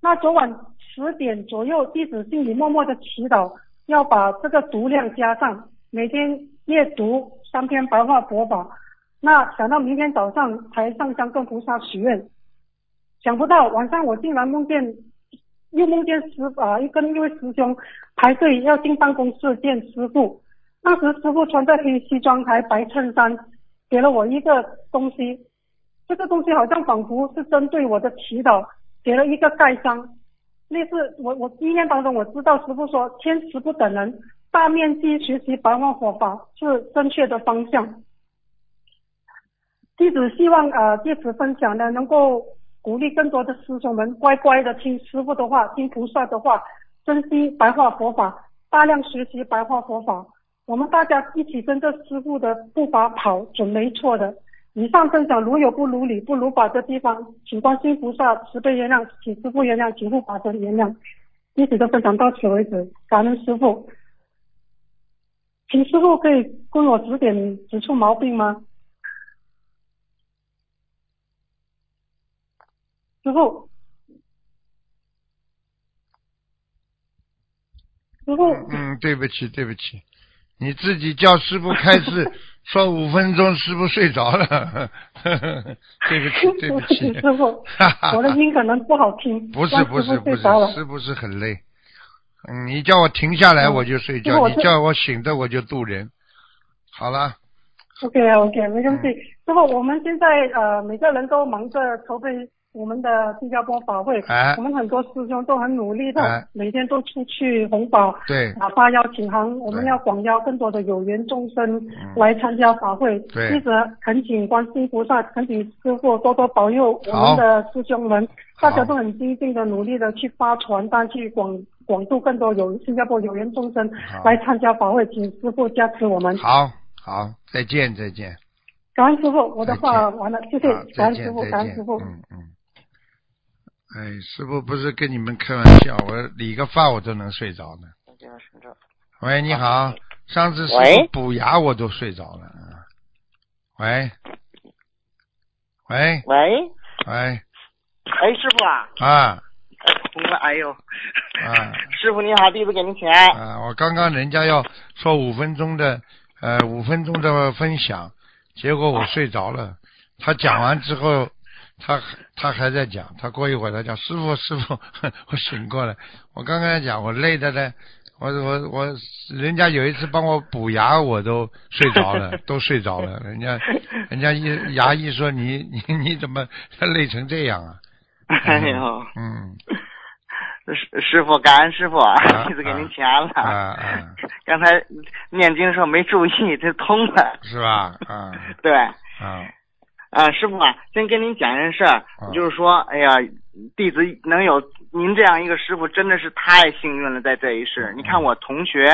那昨晚十点左右，弟子心里默默的祈祷，要把这个读量加上，每天阅读三篇白话佛法。那想到明天早上才上香跟菩萨许愿。想不到晚上我竟然梦见，又梦见师啊、又跟一位师兄排队要进办公室见师傅。当时师傅穿着黑西装还白衬衫，给了我一个东西，这个东西好像仿佛是针对我的祈祷，给了一个盖章。类似我我意念当中我知道师傅说天时不等人，大面积学习白话佛法是正确的方向。弟子希望呃借此分享呢，能够鼓励更多的师兄们乖乖的听师傅的话，听菩萨的话，珍惜白话佛法，大量学习白话佛法。我们大家一起跟着师傅的步伐跑，准没错的。以上分享如有不如理、不如法的地方，请观世音菩萨慈悲原谅，请师傅原谅，请护法神原谅。一直的分享到此为止，感恩师傅。请师傅可以跟我指点指出毛病吗？师傅，师傅，嗯，对不起，对不起，你自己叫师傅开始，<laughs> 说五分钟，师傅睡着了，对不起，对不起，师傅，<laughs> 我的音可能不好听，<laughs> 不是不是不是是不是很累？嗯，你叫我停下来嗯我就睡觉，你叫我醒着我就渡人。好了，OK OK，没关系。师傅，我们现在呃每个人都忙着筹备我们的新加坡法会，哎。我们很多师兄都很努力的，哎。每天都出去红宝，对。啊发邀请函，我们要广邀更多的有缘众生嗯。来参加法会。对。一直恳请观世音菩萨，恳请师傅多多保佑我们的师兄们，大家都很精进的努力的去发传单，去广广度更多有新加坡有缘众生来参加法会，请师傅加持我们。好，好，再见，再见。感恩师傅，我的话完了，谢谢感恩师傅，感恩师傅。嗯嗯。哎，师傅不是跟你们开玩笑，我理个发我都能睡着呢。喂，你好，上次师傅补牙我都睡着了。啊喂，喂，喂，喂，哎，师傅啊，啊哎呦，啊 <laughs> 师傅你好，弟子给您请安。啊！我刚刚人家要说五分钟的，呃，五分钟的分享，结果我睡着了。他讲完之后，他他还在讲，他过一会儿他讲师傅师傅，<laughs> 我醒过来。我刚刚讲我累的嘞，我我我，人家有一次帮我补牙，我都睡着了，<laughs> 都睡着了。人家人家医牙医说你你你怎么累成这样啊？哎呦，<laughs> 嗯师师傅，感恩师傅啊啊，弟子给您请安了。啊啊，刚才念经的时候没注意，这通了。是吧？啊对，啊啊，师傅啊，先跟您讲一件事儿，啊就是说，哎呀，弟子能有您这样一个师傅，真的是太幸运了，在这一世。你看我同学，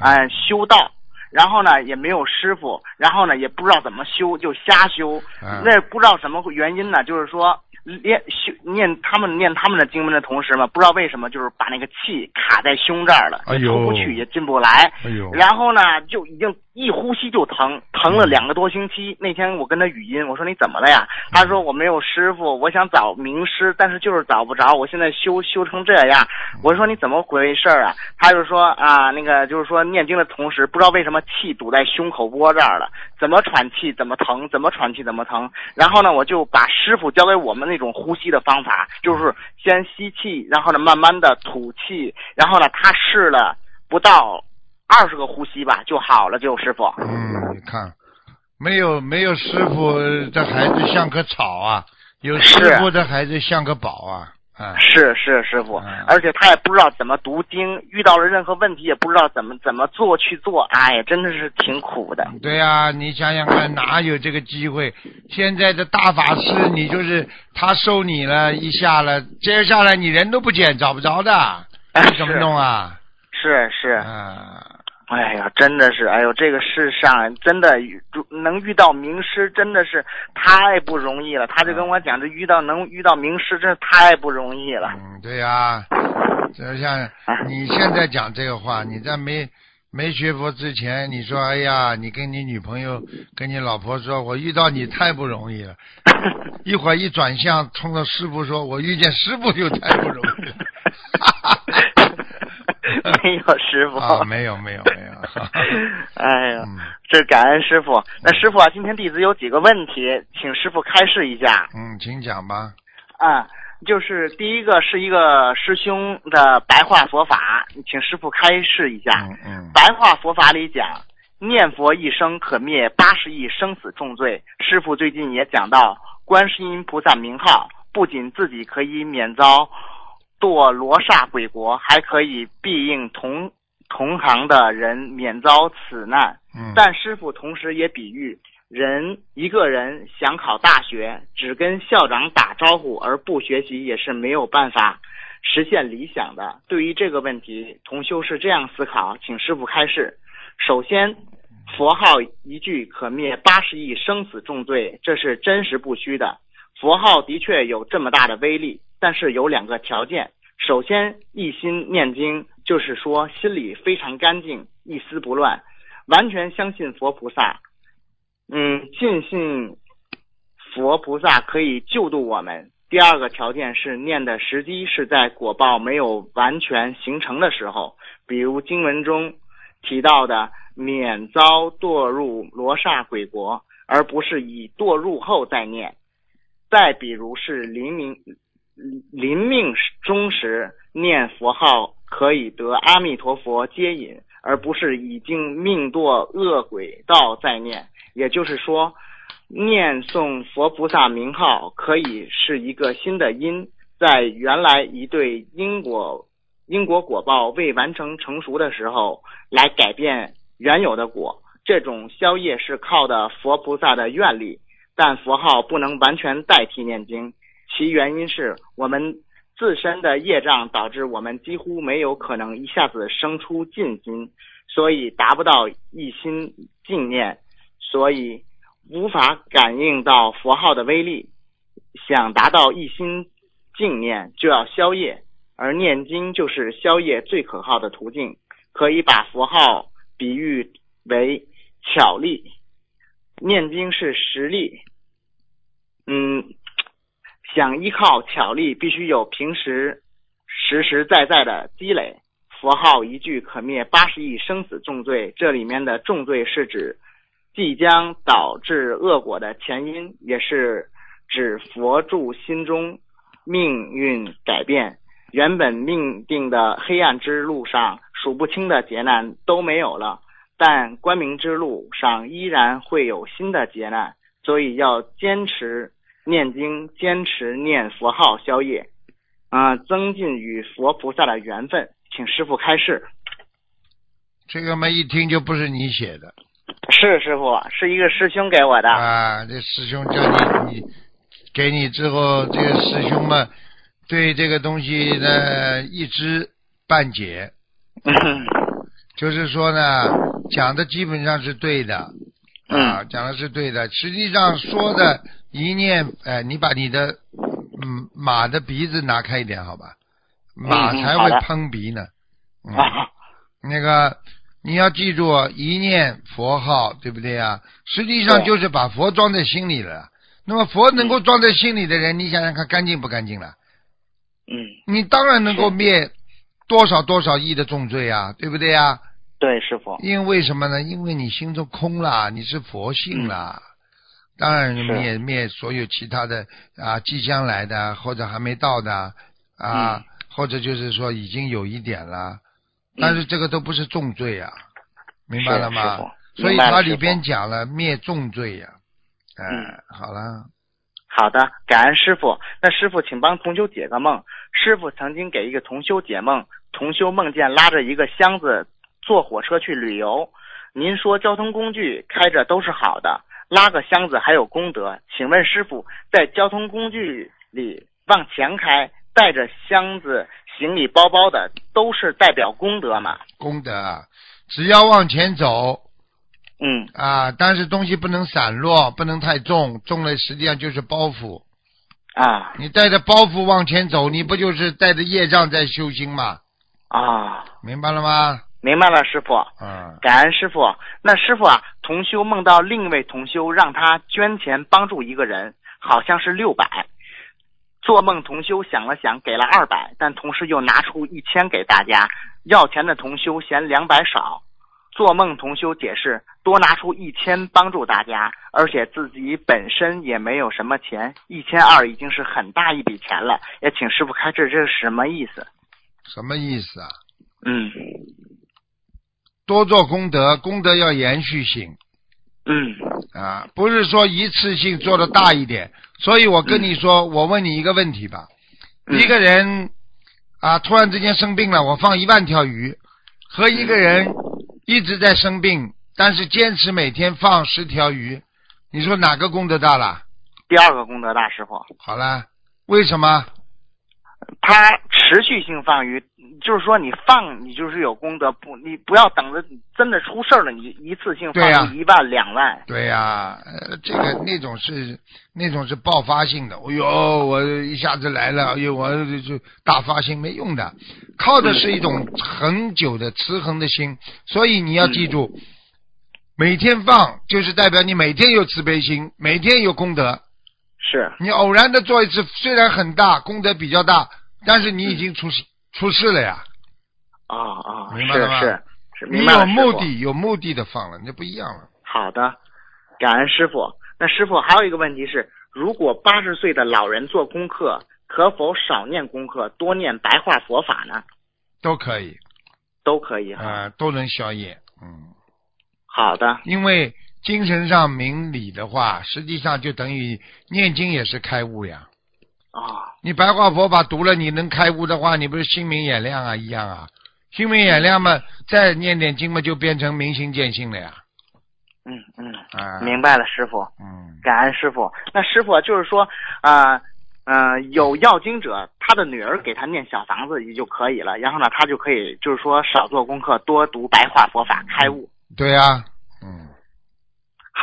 啊、修道。然后呢，也没有师傅，然后呢，也不知道怎么修，就瞎修。啊那不知道什么原因呢？就是说，念修念他们念他们的经文的同时嘛，不知道为什么就是把那个气卡在胸这儿了，哎呦出不去，也进不来。哎呦，然后呢，就已经一呼吸就疼，疼了两个多星期。那天我跟他语音，我说你怎么了呀？他说我没有师傅，我想找名师，但是就是找不着。我现在修修成这样。我说你怎么回事啊？他就说啊，那个就是说念经的同时，不知道为什么气堵在胸口窝这儿了，怎么喘气怎么疼，怎么喘气怎么疼。然后呢，我就把师傅教给我们那种呼吸的方法，就是先吸气，然后呢慢慢的吐气，然后呢他试了不到二十个呼吸吧就好了，就师傅。嗯，你看，没有没有师傅，这孩子像棵草啊；有师傅，这孩子像个宝啊！啊，是是师傅嗯，而且他也不知道怎么读经，遇到了任何问题也不知道怎么怎么做去做，哎呀，真的是挺苦的。对呀、你想想看，哪有这个机会？现在的大法师，你就是他收你了一下了，接下来你人都不见，找不着的，哎你怎么弄啊？是是，啊，哎呀，真的是，哎呦，这个世上真的遇能遇到名师，真的是太不容易了。他就跟我讲，这遇到能遇到名师，真是太不容易了。嗯，对呀、就像你现在讲这个话，你在没没学佛之前，你说哎呀，你跟你女朋友、跟你老婆说，我遇到你太不容易了。<laughs> 一会儿一转向，冲着师傅说，我遇见师傅就太不容易了。<laughs> <laughs> 没有师傅，啊，没有没有没有。<laughs> 哎呀，嗯这感恩师傅。那师傅啊，今天弟子有几个问题，请师傅开示一下。嗯，请讲吧。啊，就是第一个是一个师兄的白话佛法，请师傅开示一下。嗯嗯，白话佛法里讲，念佛一生可灭八十亿生死重罪。师傅最近也讲到，观世音菩萨名号不仅自己可以免遭堕罗刹鬼国，还可以庇应同同行的人免遭此难。嗯，但师傅同时也比喻，人一个人想考大学，只跟校长打招呼而不学习，也是没有办法实现理想的。对于这个问题，同修是这样思考，请师傅开示。首先，佛号一句可灭八十亿生死重罪，这是真实不虚的。佛号的确有这么大的威力，但是有两个条件。首先，一心念经，就是说心里非常干净，一丝不乱，完全相信佛菩萨。嗯，尽信佛菩萨可以救度我们。第二个条件是念的时机是在果报没有完全形成的时候，比如经文中提到的免遭堕入罗刹鬼国，而不是以堕入后再念。再比如是临明临命终时念佛号可以得阿弥陀佛接引，而不是已经命堕恶鬼道再念。也就是说，念诵佛菩萨名号可以是一个新的因，在原来一对因果因果果报未完成成熟的时候，来改变原有的果。这种消业是靠的佛菩萨的愿力，但佛号不能完全代替念经，其原因是我们自身的业障导致我们几乎没有可能一下子生出尽心，所以达不到一心净念。所以无法感应到佛号的威力。想达到一心净念，就要消业，而念经就是消业最可靠的途径。可以把佛号比喻为巧力，念经是实力。嗯，想依靠巧力，必须有平时实实在在的积累。佛号一句可灭八十亿生死重罪，这里面的重罪是指。即将导致恶果的前因，也是指佛住心中命运改变，原本命定的黑暗之路上数不清的劫难都没有了，但光明之路上依然会有新的劫难，所以要坚持念经，坚持念佛号消业，啊，增进与佛菩萨的缘分。请师傅开示。这个嘛，一听就不是你写的。是师傅，是一个师兄给我的啊。这师兄叫你，你给你之后，这个师兄嘛，对这个东西呢一知半解，<laughs> 就是说呢，讲的基本上是对的啊，讲的是对的。实际上说的一念，哎，你把你的嗯马的鼻子拿开一点，好吧？马才会喷鼻呢。啊，那个。你要记住，一念佛号，对不对啊？实际上就是把佛装在心里了。那么佛能够装在心里的人，你想想看，干净不干净了？嗯。你当然能够灭多少多少亿的重罪啊，对不对啊？对，师傅。因为什么呢？因为你心中空了，你是佛性了。当然灭灭所有其他的啊，即将来的或者还没到的啊，或者就是说已经有一点了。但是这个都不是重罪呀，明白了吗？所以它里边讲了灭重罪呀。嗯，好了。好的，感恩师傅。那师傅，请帮同修解个梦。师傅曾经给一个同修解梦，同修梦见拉着一个箱子坐火车去旅游。您说交通工具开着都是好的，拉个箱子还有功德。请问师傅，在交通工具里往前开？带着箱子、行李包包的，都是代表功德吗？功德，只要往前走，嗯啊，但是东西不能散落，不能太重，重了实际上就是包袱啊。你带着包袱往前走，你不就是带着业障在修心吗？啊，明白了吗？明白了，师傅。嗯，感恩师傅。那师傅啊，同修梦到另一位同修让他捐钱帮助一个人，好像是六百。做梦同修想了想，给了二百，但同时又拿出一千给大家。要钱的同修嫌两百少。做梦同修解释，多拿出一千帮助大家，而且自己本身也没有什么钱，一千二已经是很大一笔钱了。也请师傅开示，这是什么意思？什么意思啊？嗯多做功德，功德要延续性。嗯。啊，不是说一次性做的大一点。所以我跟你说，我问你一个问题吧：嗯。一个人啊，突然之间生病了，我放一万条鱼，和一个人一直在生病，但是坚持每天放十条鱼，你说哪个功德大了？第二个功德大师傅，好了，为什么？他持续性放鱼，就是说你放你就是有功德，不你不要等着真的出事儿了，你一次性放一万两万。对呀、呃，这个那种是那种是爆发性的。哎呦，我一下子来了，哎呦，我就大发心没用的，靠的是一种恒久的持恒的心。所以你要记住，每天放就是代表你每天有慈悲心，每天有功德。是你偶然的做一次，虽然很大，功德比较大，但是你已经出事出事了呀。啊啊，明白了吗是是是，你明白有目。的，有目的的放了，那不一样了。好的，感恩师傅。那师傅还有一个问题是，如果八十岁的老人做功课，可否少念功课，多念白话佛法呢？都可以，都可以啊、哈。都能消业，嗯。好的，因为精神上明理的话，实际上就等于念经也是开悟呀。啊，你白话佛法读了，你能开悟的话，你不是心明眼亮啊，一样啊。心明眼亮嘛，再念点经嘛，就变成明心见性了呀。嗯嗯，啊，明白了，师傅。嗯，感恩师傅。那师傅就是说，啊呃，有要经者，他的女儿给他念小房子也就可以了，然后呢，他就可以就是说少做功课，多读白话佛法，开悟。对呀、嗯，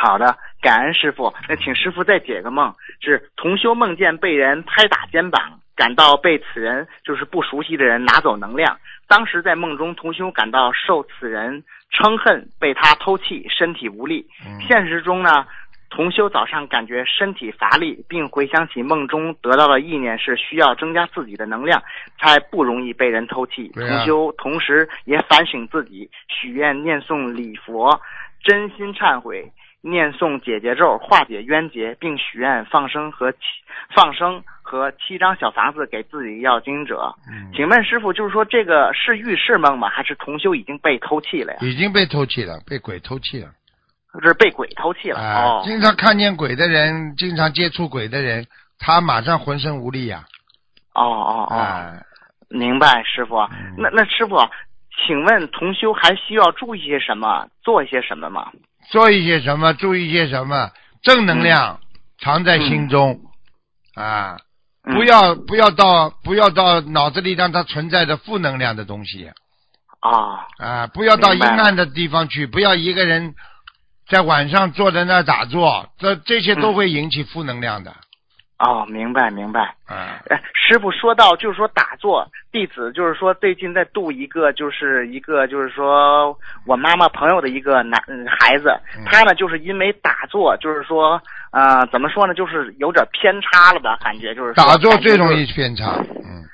好的，感恩师傅。那请师傅再解个梦，是同修梦见被人拍打肩膀，感到被此人就是不熟悉的人拿走能量。当时在梦中，同修感到受此人嗔恨，被他偷气，身体无力。嗯现实中呢，同修早上感觉身体乏力，并回想起梦中得到的意念是需要增加自己的能量，才不容易被人偷气。啊同修同时也反省自己，许愿念诵礼佛，真心忏悔。念诵解结咒，化解冤结，并许愿放生和七放生和七张小房子给自己要经者。嗯，请问师傅，就是说这个是预示梦吗？还是同修已经被偷气了呀？已经被偷气了，被鬼偷气了。这是被鬼偷气了、啊、哦。经常看见鬼的人，经常接触鬼的人，他马上浑身无力呀、哦哦哦，啊。明白，师傅。嗯那那师傅，请问同修还需要注意些什么，做一些什么吗？做一些什么，注意一些什么，正能量藏在心中，啊，嗯。不要不要到不要到脑子里让它存在着负能量的东西。啊。啊，不要到阴暗的地方去，不要一个人在晚上坐在那儿打坐，这这些都会引起负能量的哦，明白明白。嗯。哎，师傅说到就是说打坐，弟子就是说最近在度一个就是一个就是说我妈妈朋友的一个男嗯孩子嗯，他呢就是因为打坐，就是说呃怎么说呢，就是有点偏差了吧，感觉就是打坐最容易偏差，嗯，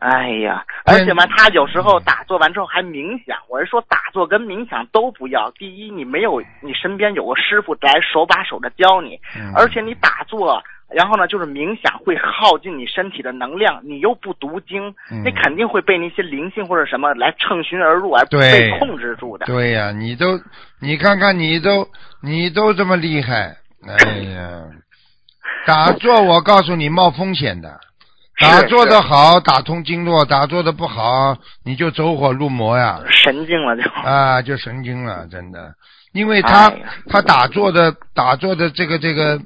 哎呀，而且嘛，他有时候嗯打坐完之后还冥想。我是说，打坐跟冥想都不要。第一，你没有你身边有个师傅来手把手的教你，嗯而且你打坐，然后呢就是冥想会耗尽你身体的能量，你又不读经，嗯你肯定会被那些灵性或者什么来乘虚而入而对被控制住的。对呀、你都你看看你都你都这么厉害，哎呀，<laughs> 打坐我告诉你冒风险的，打坐的好打通经络，打坐的不好你就走火入魔呀，神经了就。啊就神经了，真的，因为他、哎他打坐的打坐的这个这个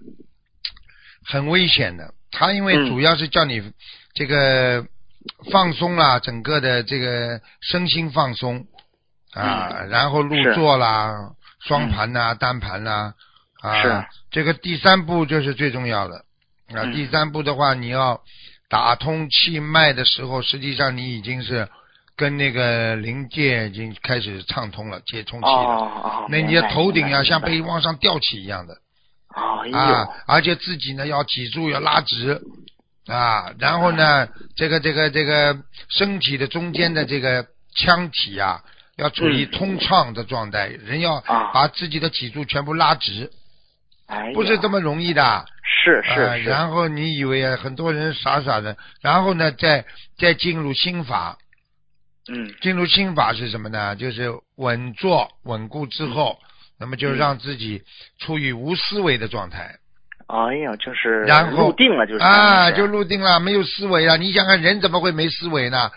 很危险的，他因为嗯。主要是叫你这个放松啦，整个的这个身心放松。啊，然后入座啦，双盘啦、单盘啦啊，是。这个第三步就是最重要的。啊，嗯。第三步的话，你要打通气脉的时候，实际上你已经是跟那个灵界已经开始畅通了，接通气了。哦哦，那你的头顶啊，像被往上吊起一样的。啊，而且自己呢要脊柱要拉直。啊，然后呢，这个这个这个身体的中间的这个腔体啊，要处于通畅的状态，人要啊。把自己的脊柱全部拉直，哎，不是这么容易的。是是呃，然后你以为啊，很多人傻傻的，然后呢，再再进入心法，嗯进入心法是什么呢？就是稳坐稳固之后，那么就嗯让自己处于无思维的状态。哎呀，就是然后入定了，就是啊，就入定了，没有思维了。你想看人怎么会没思维呢？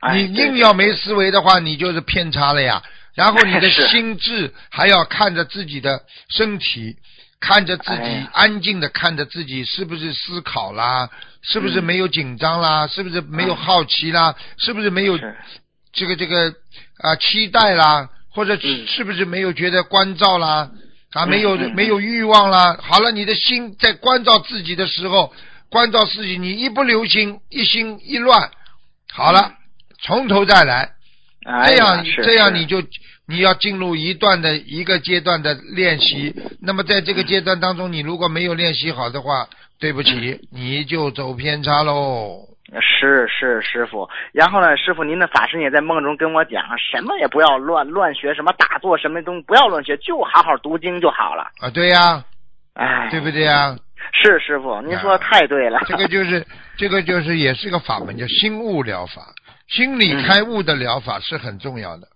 哎你硬要没思维的话，你就是偏差了呀。然后你的 <laughs> 心智还要看着自己的身体，看着自己哎。安静的看着自己是不是思考啦，是不是嗯。没有紧张啦，是不是没有啊好奇啦，是不是没有这个这个啊期待啦，或者嗯。是不是没有觉得关照啦？啊，没有没有欲望啦。好了，你的心在关照自己的时候，关照自己，你一不留心，一心一乱，好了，从头再来。这样这样你就你要进入一段的一个阶段的练习。那么在这个阶段当中，你如果没有练习好的话，对不嗯起，你就走偏差喽。是是师傅，然后呢，师傅您的法师也在梦中跟我讲，什么也不要乱乱学，什么打坐什么东西不要乱学，就好好读经就好了。啊，对呀、哎，对不对呀、是师傅，您说的太对了。这个就是这个就是也是个法门，叫心悟疗法。心理开悟的疗法是很重要的，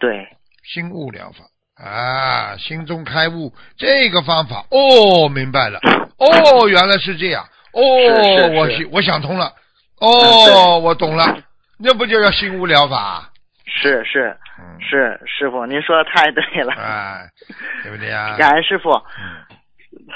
对，心悟疗法。啊，心中开悟这个方法哦，明白了，哦，原来是这样，哦，是是是。我想我想通了，嗯哦，我懂了，那不就叫心悟疗法？是是嗯，是师傅，您说的太对了。哎，对不对呀？<laughs> 感恩师傅，嗯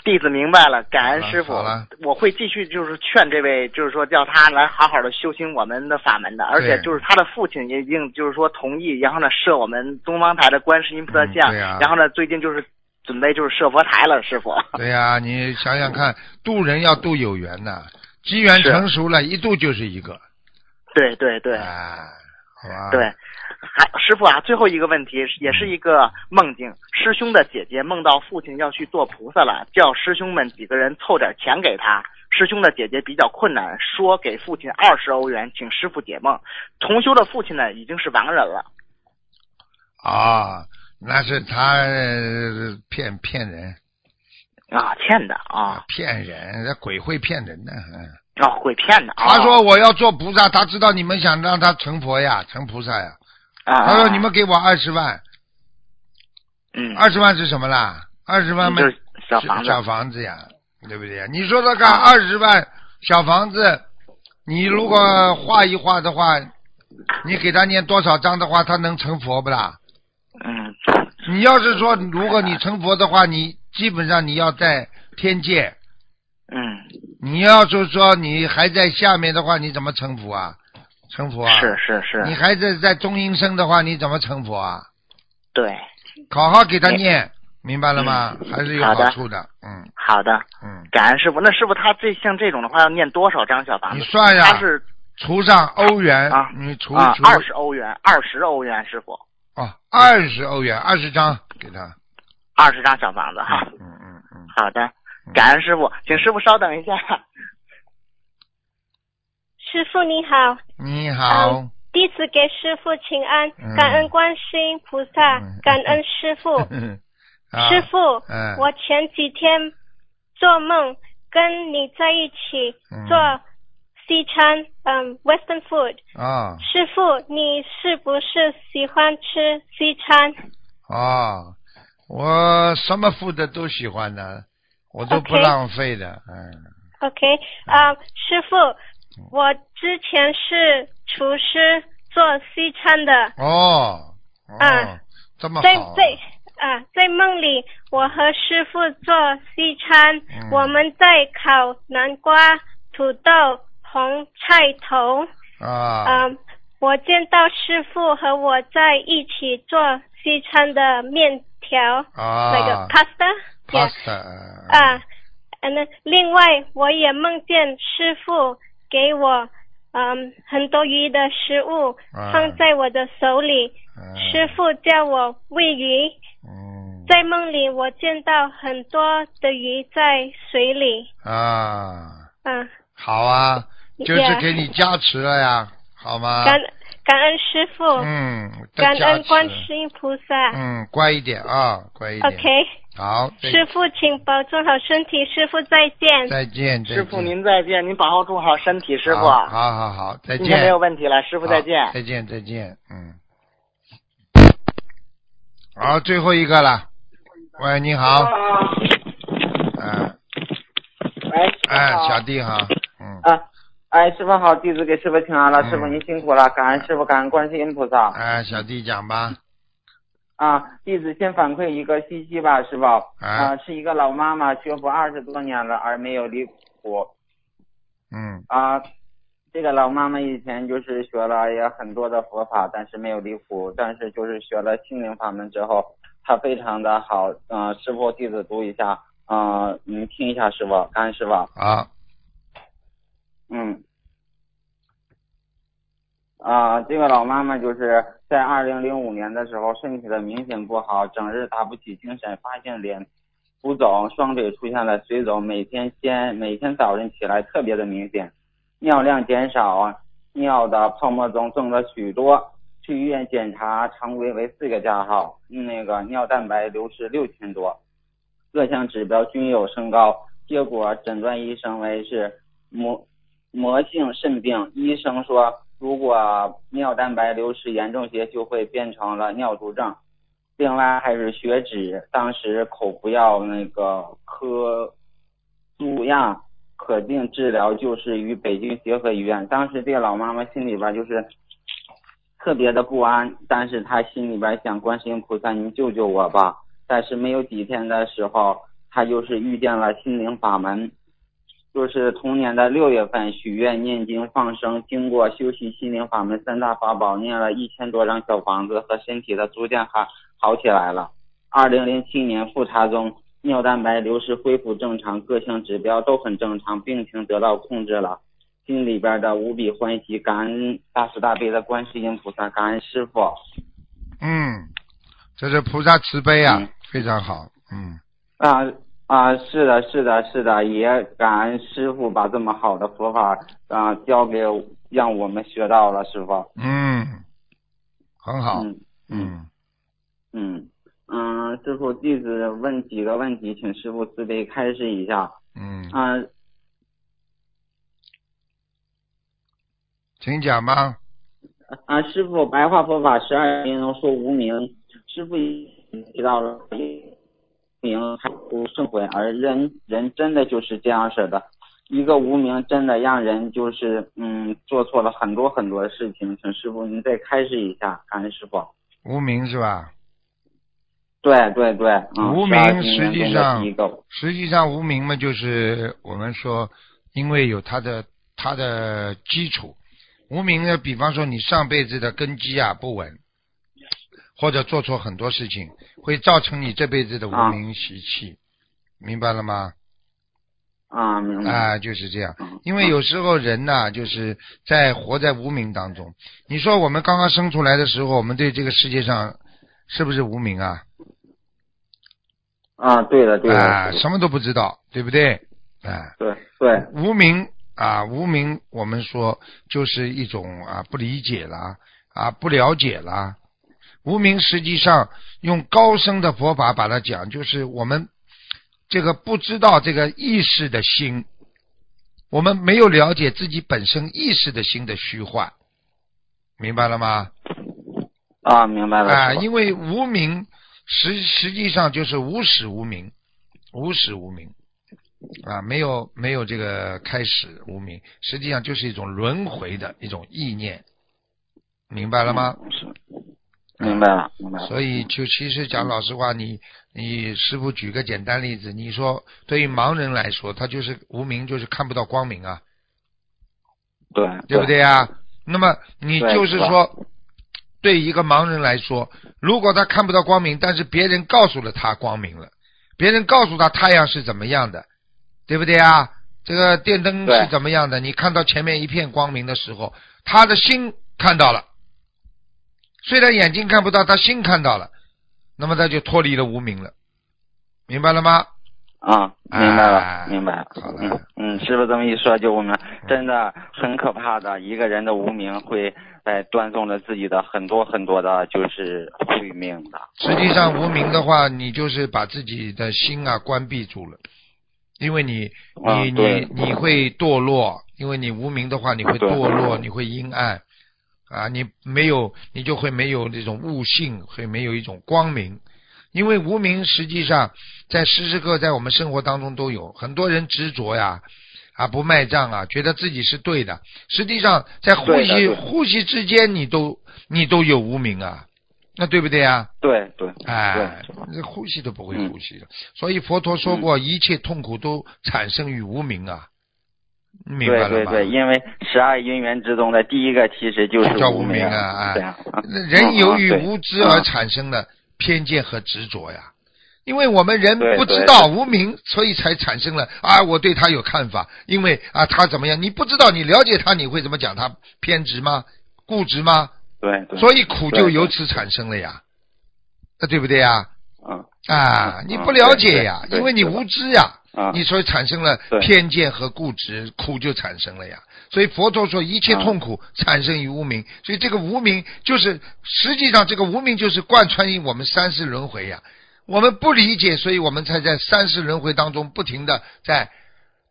弟子明白了，感恩师傅了，我会继续就是劝这位，就是说叫他来好好的修行我们的法门的，而且就是他的父亲也已经就是说同意，然后呢设我们东方台的观世音菩萨像，然后呢最近就是准备就是设佛台了，师傅。对呀、你想想看，渡人要渡有缘呐，机缘成熟了，一渡就是一个，对对对。哎，好吧？对，还师傅啊，最后一个问题也是一个梦境，师兄的姐姐梦到父亲要去做菩萨了，叫师兄们几个人凑点钱给他。师兄的姐姐比较困难，说给父亲二十欧元，请师傅解梦。同修的父亲呢，已经是亡人了。啊，那是他呃骗骗人啊，骗的啊，骗人，那鬼会骗人的。嗯哦，会骗的啊。他说我要做菩萨，他知道你们想让他成佛呀，成菩萨呀。啊，他说你们给我二十万，嗯，二十万是什么啦？二十万嘛小房子小房子呀，对不对？你说说看，二十万小房子，你如果画一画的话，你给他念多少章的话，他能成佛不啦？嗯，你要是说，如果你成佛的话，你基本上你要在天界，嗯，你要是说你还在下面的话，你怎么成佛啊？成佛啊？是是是，你孩子在中阴身的话，你怎么成佛啊？对，好好给他念，明白了吗？还是有嗯好处的，嗯好的，嗯。感恩师傅。那师傅他这像这种的话，要念多少张小房子？你算呀他是除上欧元啊你除啊，除二十欧元，二十欧元，师傅，哦，二十欧元，二十张给他。二十张小房子哈。嗯嗯嗯。好的，感恩师傅，请师傅稍等一下。师傅你好，你好，嗯弟子给师傅请安，嗯感恩观世音菩萨，嗯感恩师傅。啊师傅，嗯我前几天做梦跟你在一起嗯做西餐，嗯，Western food。啊师傅，你是不是喜欢吃西餐？啊，我什么 food 都喜欢的，我都不浪费的，嗯。OK，啊、师傅，我之前是厨师做西餐的，哦，哦啊，这么好，在在啊，在梦里，我和师傅做西餐，嗯。我们在烤南瓜、土豆、红菜头。啊，嗯，我见到师傅和我在一起做西餐的面条，啊。那个 pasta。啊，嗯，另外我也梦见师傅给我嗯很多鱼的食物啊放在我的手里，嗯师傅叫我喂鱼。嗯在梦里，我见到很多的鱼在水里。啊，嗯，好啊，就是给你加持了呀，好吗？感感恩师傅，嗯，感恩观世音菩萨。嗯，乖一点啊，乖一点。OK，好，师傅请保重好身体，师傅再见。再见，师傅您再见，您把握住好身体，师傅。好好好好，再见。今天没有问题了，师傅再见。再见，再见，嗯。好，最后一个了。喂，你好。嗯，喂，哎，小弟好，嗯，啊，哎，师傅好，弟子给师傅请安了，嗯师傅您辛苦了，感恩师傅，感恩观世音菩萨。哎，小弟讲吧。啊，弟子先反馈一个信息吧，师傅。啊啊，是一个老妈妈学佛二十多年了，而没有离苦。嗯啊，这个老妈妈以前就是学了也很多的佛法，但是没有离苦。但是就是学了心灵法门之后，她非常的好。嗯、师傅弟子读一下，嗯、您听一下师傅，感恩师傅。啊，嗯，啊，这个老妈妈就是在二零零五年的时候，身体的明显不好，整日打不起精神，发现脸浮肿，双腿出现了水肿，每天先每天早晨起来特别的明显，尿量减少啊，尿的泡沫中增了许多。去医院检查，常规为四个加号，那个尿蛋白流失六千多，各项指标均有升高，结果诊断医生为是膜膜性肾病。医生说，如果尿蛋白流失严重些，就会变成了尿毒症。另外还是血脂，当时口服药那个科苏亚可定治疗就是与北京协和医院。当时这个老妈妈心里边就是特别的不安，但是她心里边想，观世音菩萨，您救救我吧。但是没有几天的时候，她就是遇见了心灵法门，就是同年的六月份许愿念经放生，经过修习心灵法门三大法宝，念了一千多张小房子，和身体的逐渐好好起来了。二零零七年复查中，尿蛋白流失恢复正常，各项指标都很正常，病情得到控制了。心里边的无比欢喜，感恩大慈大悲的观世音菩萨，感恩师傅。嗯，这是菩萨慈悲啊，嗯非常好，嗯，啊啊，是的，是的，是的，也感恩师傅把这么好的佛法啊教给让我们学到了，师傅。嗯，很好，嗯嗯，嗯嗯，师傅，弟子问几个问题，请师傅慈悲开示一下。嗯，啊请讲吧。啊，师傅，白话佛法十二经中说无名，师傅已经提到了名还不胜悔，而人人真的就是这样式的，一个无名真的让人就是嗯做错了很多很多的事情，请师傅您再开示一下，感恩师傅。无名是吧？对对对，嗯，无名实际上一个，实际上无名嘛，就是我们说，因为有他的他的基础。无名呢，比方说你上辈子的根基啊不稳，或者做错很多事情，会造成你这辈子的无啊名习气，明白了吗？啊，明白。啊，就是这样。嗯因为有时候人呐、就是在活在无名当中。你说我们刚刚生出来的时候，我们对这个世界上是不是无名啊？啊，对的对的，啊，什么都不知道，对不对？啊，对对，无名啊，无名，我们说就是一种啊不理解啦，啊不了解啦。无名实际上用高深的佛法把它讲，就是我们这个不知道这个意识的心，我们没有了解自己本身意识的心的虚幻，明白了吗？啊，明白了。啊，因为无名实实际上就是无始无名，无始无名啊，没有没有这个开始无名，实际上就是一种轮回的一种意念，明白了吗？嗯是，明白了，明白了。所以就其实讲老实话，你你师傅举个简单例子，你说对于盲人来说，他就是无明，就是看不到光明啊，对对不？对啊？那么你就是说，对一个盲人来说，如果他看不到光明，但是别人告诉了他光明了，别人告诉他太阳是怎么样的，对不对啊？这个电灯是怎么样的？你看到前面一片光明的时候，他的心看到了，虽然眼睛看不到，他心看到了，那么他就脱离了无名了，明白了吗？啊，明白了，哎明白了。好了嗯嗯，师傅这么一说，就我们真的很可怕的，一个人的无名会在断送了自己的很多很多的，就是慧命的。实际上无名的话，你就是把自己的心啊关闭住了，因为你你啊你你会堕落，因为你无名的话，你会堕落，你会阴暗啊，你没有你就会没有那种悟性，会没有一种光明。因为无名实际上在时时刻刻在我们生活当中都有，很多人执着呀，啊不卖账啊，觉得自己是对的，实际上在呼吸呼吸之间，你都你都有无名啊，那对不对啊？对对哎，这呼吸都不会嗯。呼吸的，所以佛陀说过，一切痛苦都产生于无名啊，明白了吗？对对对，因为十二因缘之中的第一个其实就是叫无无名啊。啊人由于无知而产生的偏见和执着呀。因为我们人不知道无名，所以才产生了啊，我对他有看法。因为啊，他怎么样？你不知道，你了解他，你会怎么讲他偏执吗？固执吗？对对，所以苦就由此产生了呀，那对不对呀？嗯啊，嗯你不了解呀，因为你无知呀，啊你所以产生了偏见和固执，苦就产生了呀。所以佛陀说，一切啊痛苦产生于无名，所以这个无名就是实际上这个无名就是贯穿于我们三世轮回呀。我们不理解，所以我们才在三世轮回当中不停的在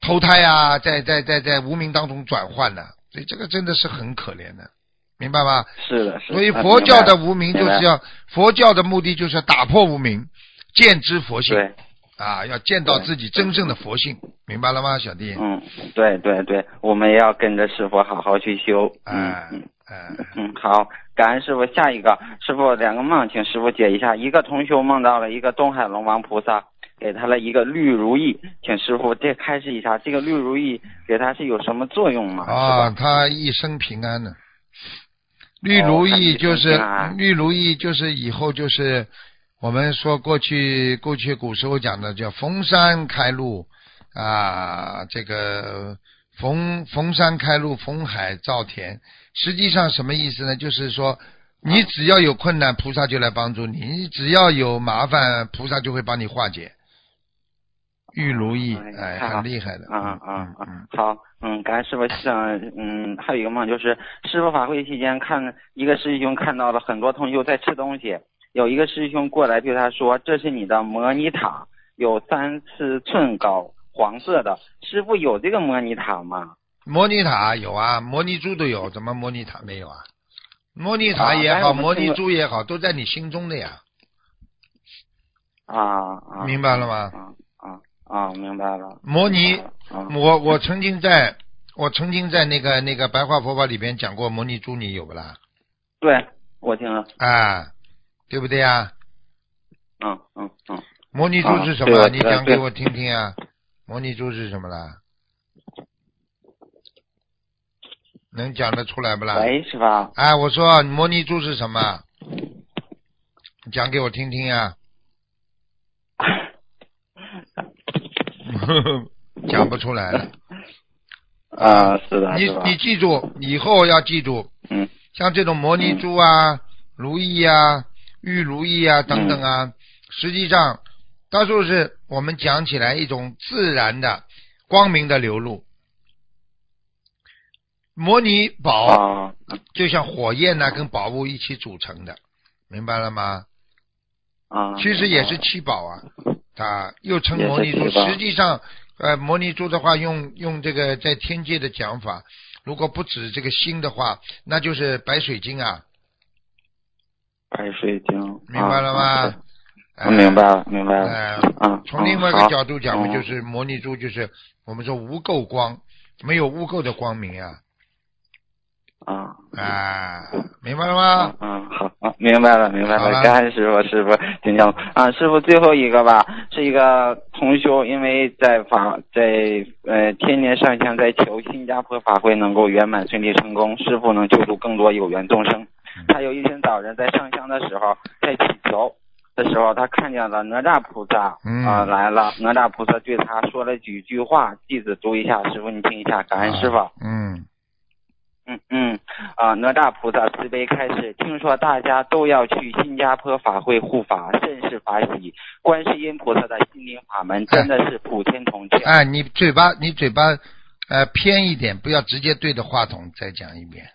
投胎啊，在在在在无名当中转换呢。所以这个真的是很可怜的，明白吗？是的，是的。所以啊佛教的无名就是要佛教的目的就是要打破无名，见知佛性对，啊，要见到自己真正的佛性，明白了吗，小弟？嗯，对对对，我们要跟着师傅好好去修。嗯哎嗯哎，嗯，好，感恩师傅。下一个师傅两个梦，请师傅解一下。一个同修梦到了一个东海龙王菩萨，给他了一个绿如意，请师傅这开示一下，这个绿如意给他是有什么作用吗？啊，他一生平安呢。绿如意就是、绿如意，就是以后就是我们说过去过去古时候讲的叫逢山开路啊，这个逢逢山开路，逢海造田。实际上什么意思呢？就是说你只要有困难，菩萨就来帮助你；你只要有麻烦，菩萨就会帮你化解。玉如意，哎，很厉害的。啊啊嗯啊嗯！好，嗯，感谢师傅。像嗯，还有一个梦，就是师傅法会期间看一个师兄看到了很多同学在吃东西，有一个师兄过来对他说：“这是你的摩尼塔，有三四寸高，黄色的。”师傅有这个摩尼塔吗？摩尼塔有啊，摩尼珠都有，怎么摩尼塔没有啊？摩尼塔啊也好，但是我们模拟珠也好，都在你心中的呀，啊啊！明白了吗？啊啊啊！明白了。摩尼，啊我我曾经在，我曾经在那个那个白话佛法里边讲过摩尼珠，你有不啦？对，我听了。啊，对不对呀？嗯嗯嗯。摩尼珠是什么？你讲给我听听啊。摩尼珠是什么啦？能讲得出来不啦？喂，师傅。啊哎，我说摩尼珠是什么？你讲给我听听呀、<laughs> 讲不出来了。啊，是的，你是吧？你记住，以后要记住，嗯像这种摩尼珠啊、如意啊、玉如意啊等等啊，嗯实际上，到时候是我们讲起来一种自然的、光明的流露。模拟宝啊就像火焰呢、跟宝物一起组成的，明白了吗？啊。其实也是七宝啊，它又称也是模拟珠。实际上，呃，模拟珠的话，用用这个在天界的讲法，如果不止这个心的话，那就是白水晶啊，白水晶。明白了吗？啊我明白了，明白了。呃，嗯。从另外一个角度讲嘛，嗯就是模拟珠，就是我们说无垢光，没有污垢的光明啊，啊。啊，明白了吗？嗯，好，啊明白了，明白了了，感恩师傅，师傅请教啊，师傅最后一个吧，是一个同修，因为在法在呃天年上香在求新加坡法会能够圆满顺利成功，师傅能救助更多有缘众生。他有一天早晨在上香的时候，在祈求的时候，他看见了哪吒菩萨嗯啊、来了，哪吒菩萨对他说了几句话，弟子读一下，师傅你听一下，感恩师傅。嗯，嗯嗯啊，哪吒菩萨慈悲开示，听说大家都要去新加坡法会护法，甚是法喜。观世音菩萨的心灵法门真的是普天同庆。哎，你嘴巴你嘴巴呃偏一点，不要直接对着话筒再讲一遍。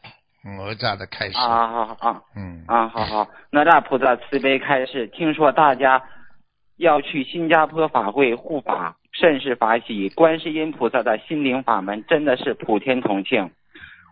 哪吒的开始。啊，好好好，嗯啊，好好，哪吒菩萨慈悲开示，听说大家要去新加坡法会护法，甚是法喜。观世音菩萨的心灵法门真的是普天同庆，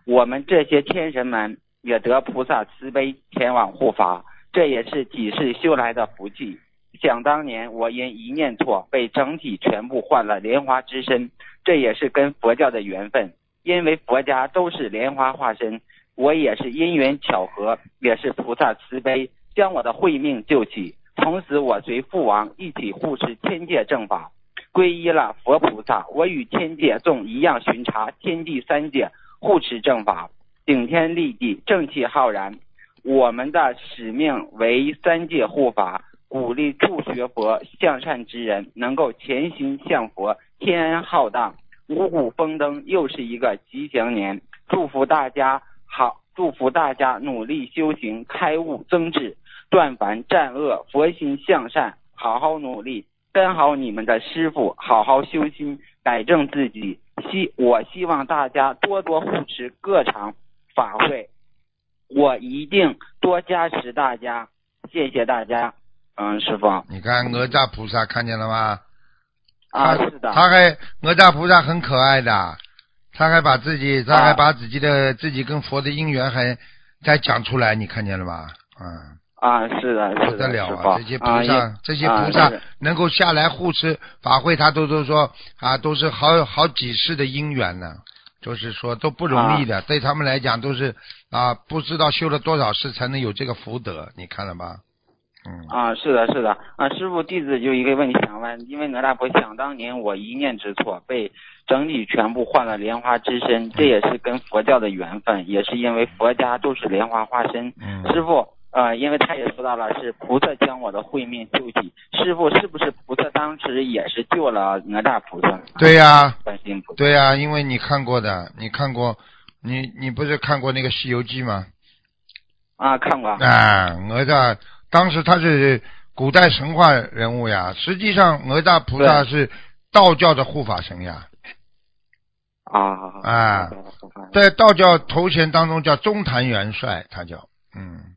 我们这些天神们也得菩萨慈悲前往护法，这也是几世修来的福气。想当年我因一念错，被整体全部换了莲花之身，这也是跟佛教的缘分，因为佛家都是莲花化身。我也是因缘巧合，也是菩萨慈悲，将我的慧命救起。从此我随父王一起护持天界正法，皈依了佛菩萨。我与天界众一样巡查天地三界，护持正法，顶天立地，正气浩然。我们的使命为三界护法，鼓励助学佛向善之人能够潜心向佛。天恩浩荡，五谷丰登，又是一个吉祥年。祝福大家。好，祝福大家努力修行，开悟增智，断烦战恶，佛心向善，好好努力，跟好你们的师傅，好好修心，改正自己。希我希望大家多多护持各场法会，我一定多加持大家。谢谢大家，嗯，师傅。你看哪吒菩萨看见了吗？啊，是的。他还哪吒菩萨很可爱的。他还把自己，他还把自己的自己跟佛的因缘还再讲出来，你看见了吧？嗯。啊，是的，不得了啊！这些菩萨，这些菩萨能够下来护持法会，他都都说啊，都是好好几世的因缘呢，就是说都不容易的，对他们来讲都是啊，不知道修了多少世才能有这个福德，你看了吗？嗯。啊，是的，是的，啊，师傅弟子就一个问题想问，因为哪吒佛想当年我一念之错被。整体全部换了莲花之身，这也是跟佛教的缘分，也是因为佛家都是莲花化身。嗯师傅，呃，因为他也说到了是菩萨将我的慧命救起，师傅是不是菩萨当时也是救了哪吒菩萨？对呀，观音菩萨。对呀，因为你看过的，你看过，你你不是看过那个《西游记》吗？啊，看过。啊，哪吒当时他是古代神话人物呀，实际上哪吒菩萨是道教的护法神呀。啊啊，在道教头衔当中叫中坛元帅，他叫嗯，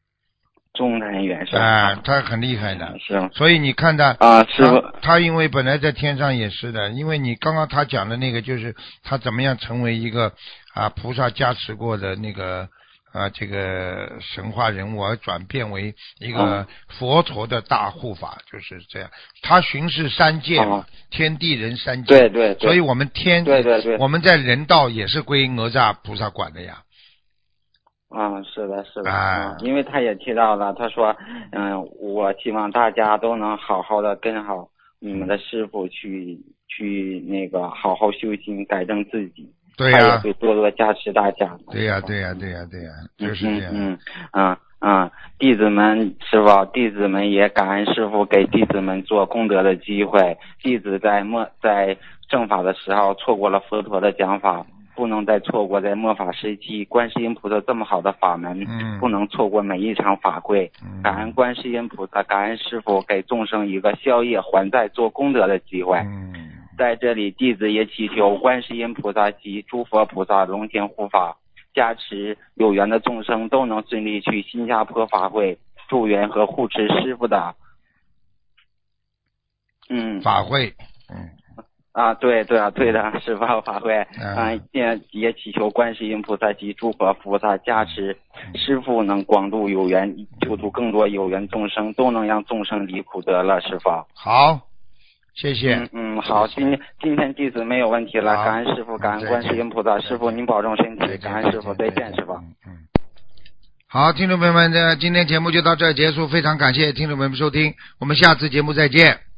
中坛元帅啊，他很厉害的，是。所以你看他啊，是。他因为本来在天上也是的，因为你刚刚他讲的那个就是他怎么样成为一个啊菩萨加持过的那个。啊，这个神话人物而转变为一个佛陀的大护法，就是这样。他巡视三界嘛，天地人三界。对对。所以我们天，对对对，我们在人道也是归哪吒菩萨管的呀。啊，是的，是的。啊。因为他也提到了，他说：“嗯，我希望大家都能好好的跟好你们的师傅去去那个好好修心，改正自己。”对呀，会多多加持大家。对呀，对呀，对呀，对呀，就是这样。嗯嗯嗯，弟子们师傅，弟子们也感恩师傅给弟子们做功德的机会。弟子在末在正法的时候错过了佛陀的讲法，不能再错过在末法时期观世音菩萨这么好的法门，不能错过每一场法会。感恩观世音菩萨，感恩师傅给众生一个宵夜还债做功德的机会。在这里，弟子也祈求观世音菩萨及诸佛菩萨龙天护法加持，有缘的众生都能顺利去新加坡法会助缘和护持师傅的。嗯，法会，嗯，啊，对对啊，对的，师傅法会，啊，也也祈求观世音菩萨及诸佛菩萨加持，师傅能广度有缘，救度更多有缘众生，都能让众生离苦得乐，师傅。好。谢谢。嗯嗯，好，今今天弟子没有问题了，感恩师傅，感恩观世音菩萨，师傅您保重身体，感恩师傅，再见，师傅。嗯。好，听众朋友们，这今天节目就到这结束，非常感谢听众朋友们收听，我们下次节目再见。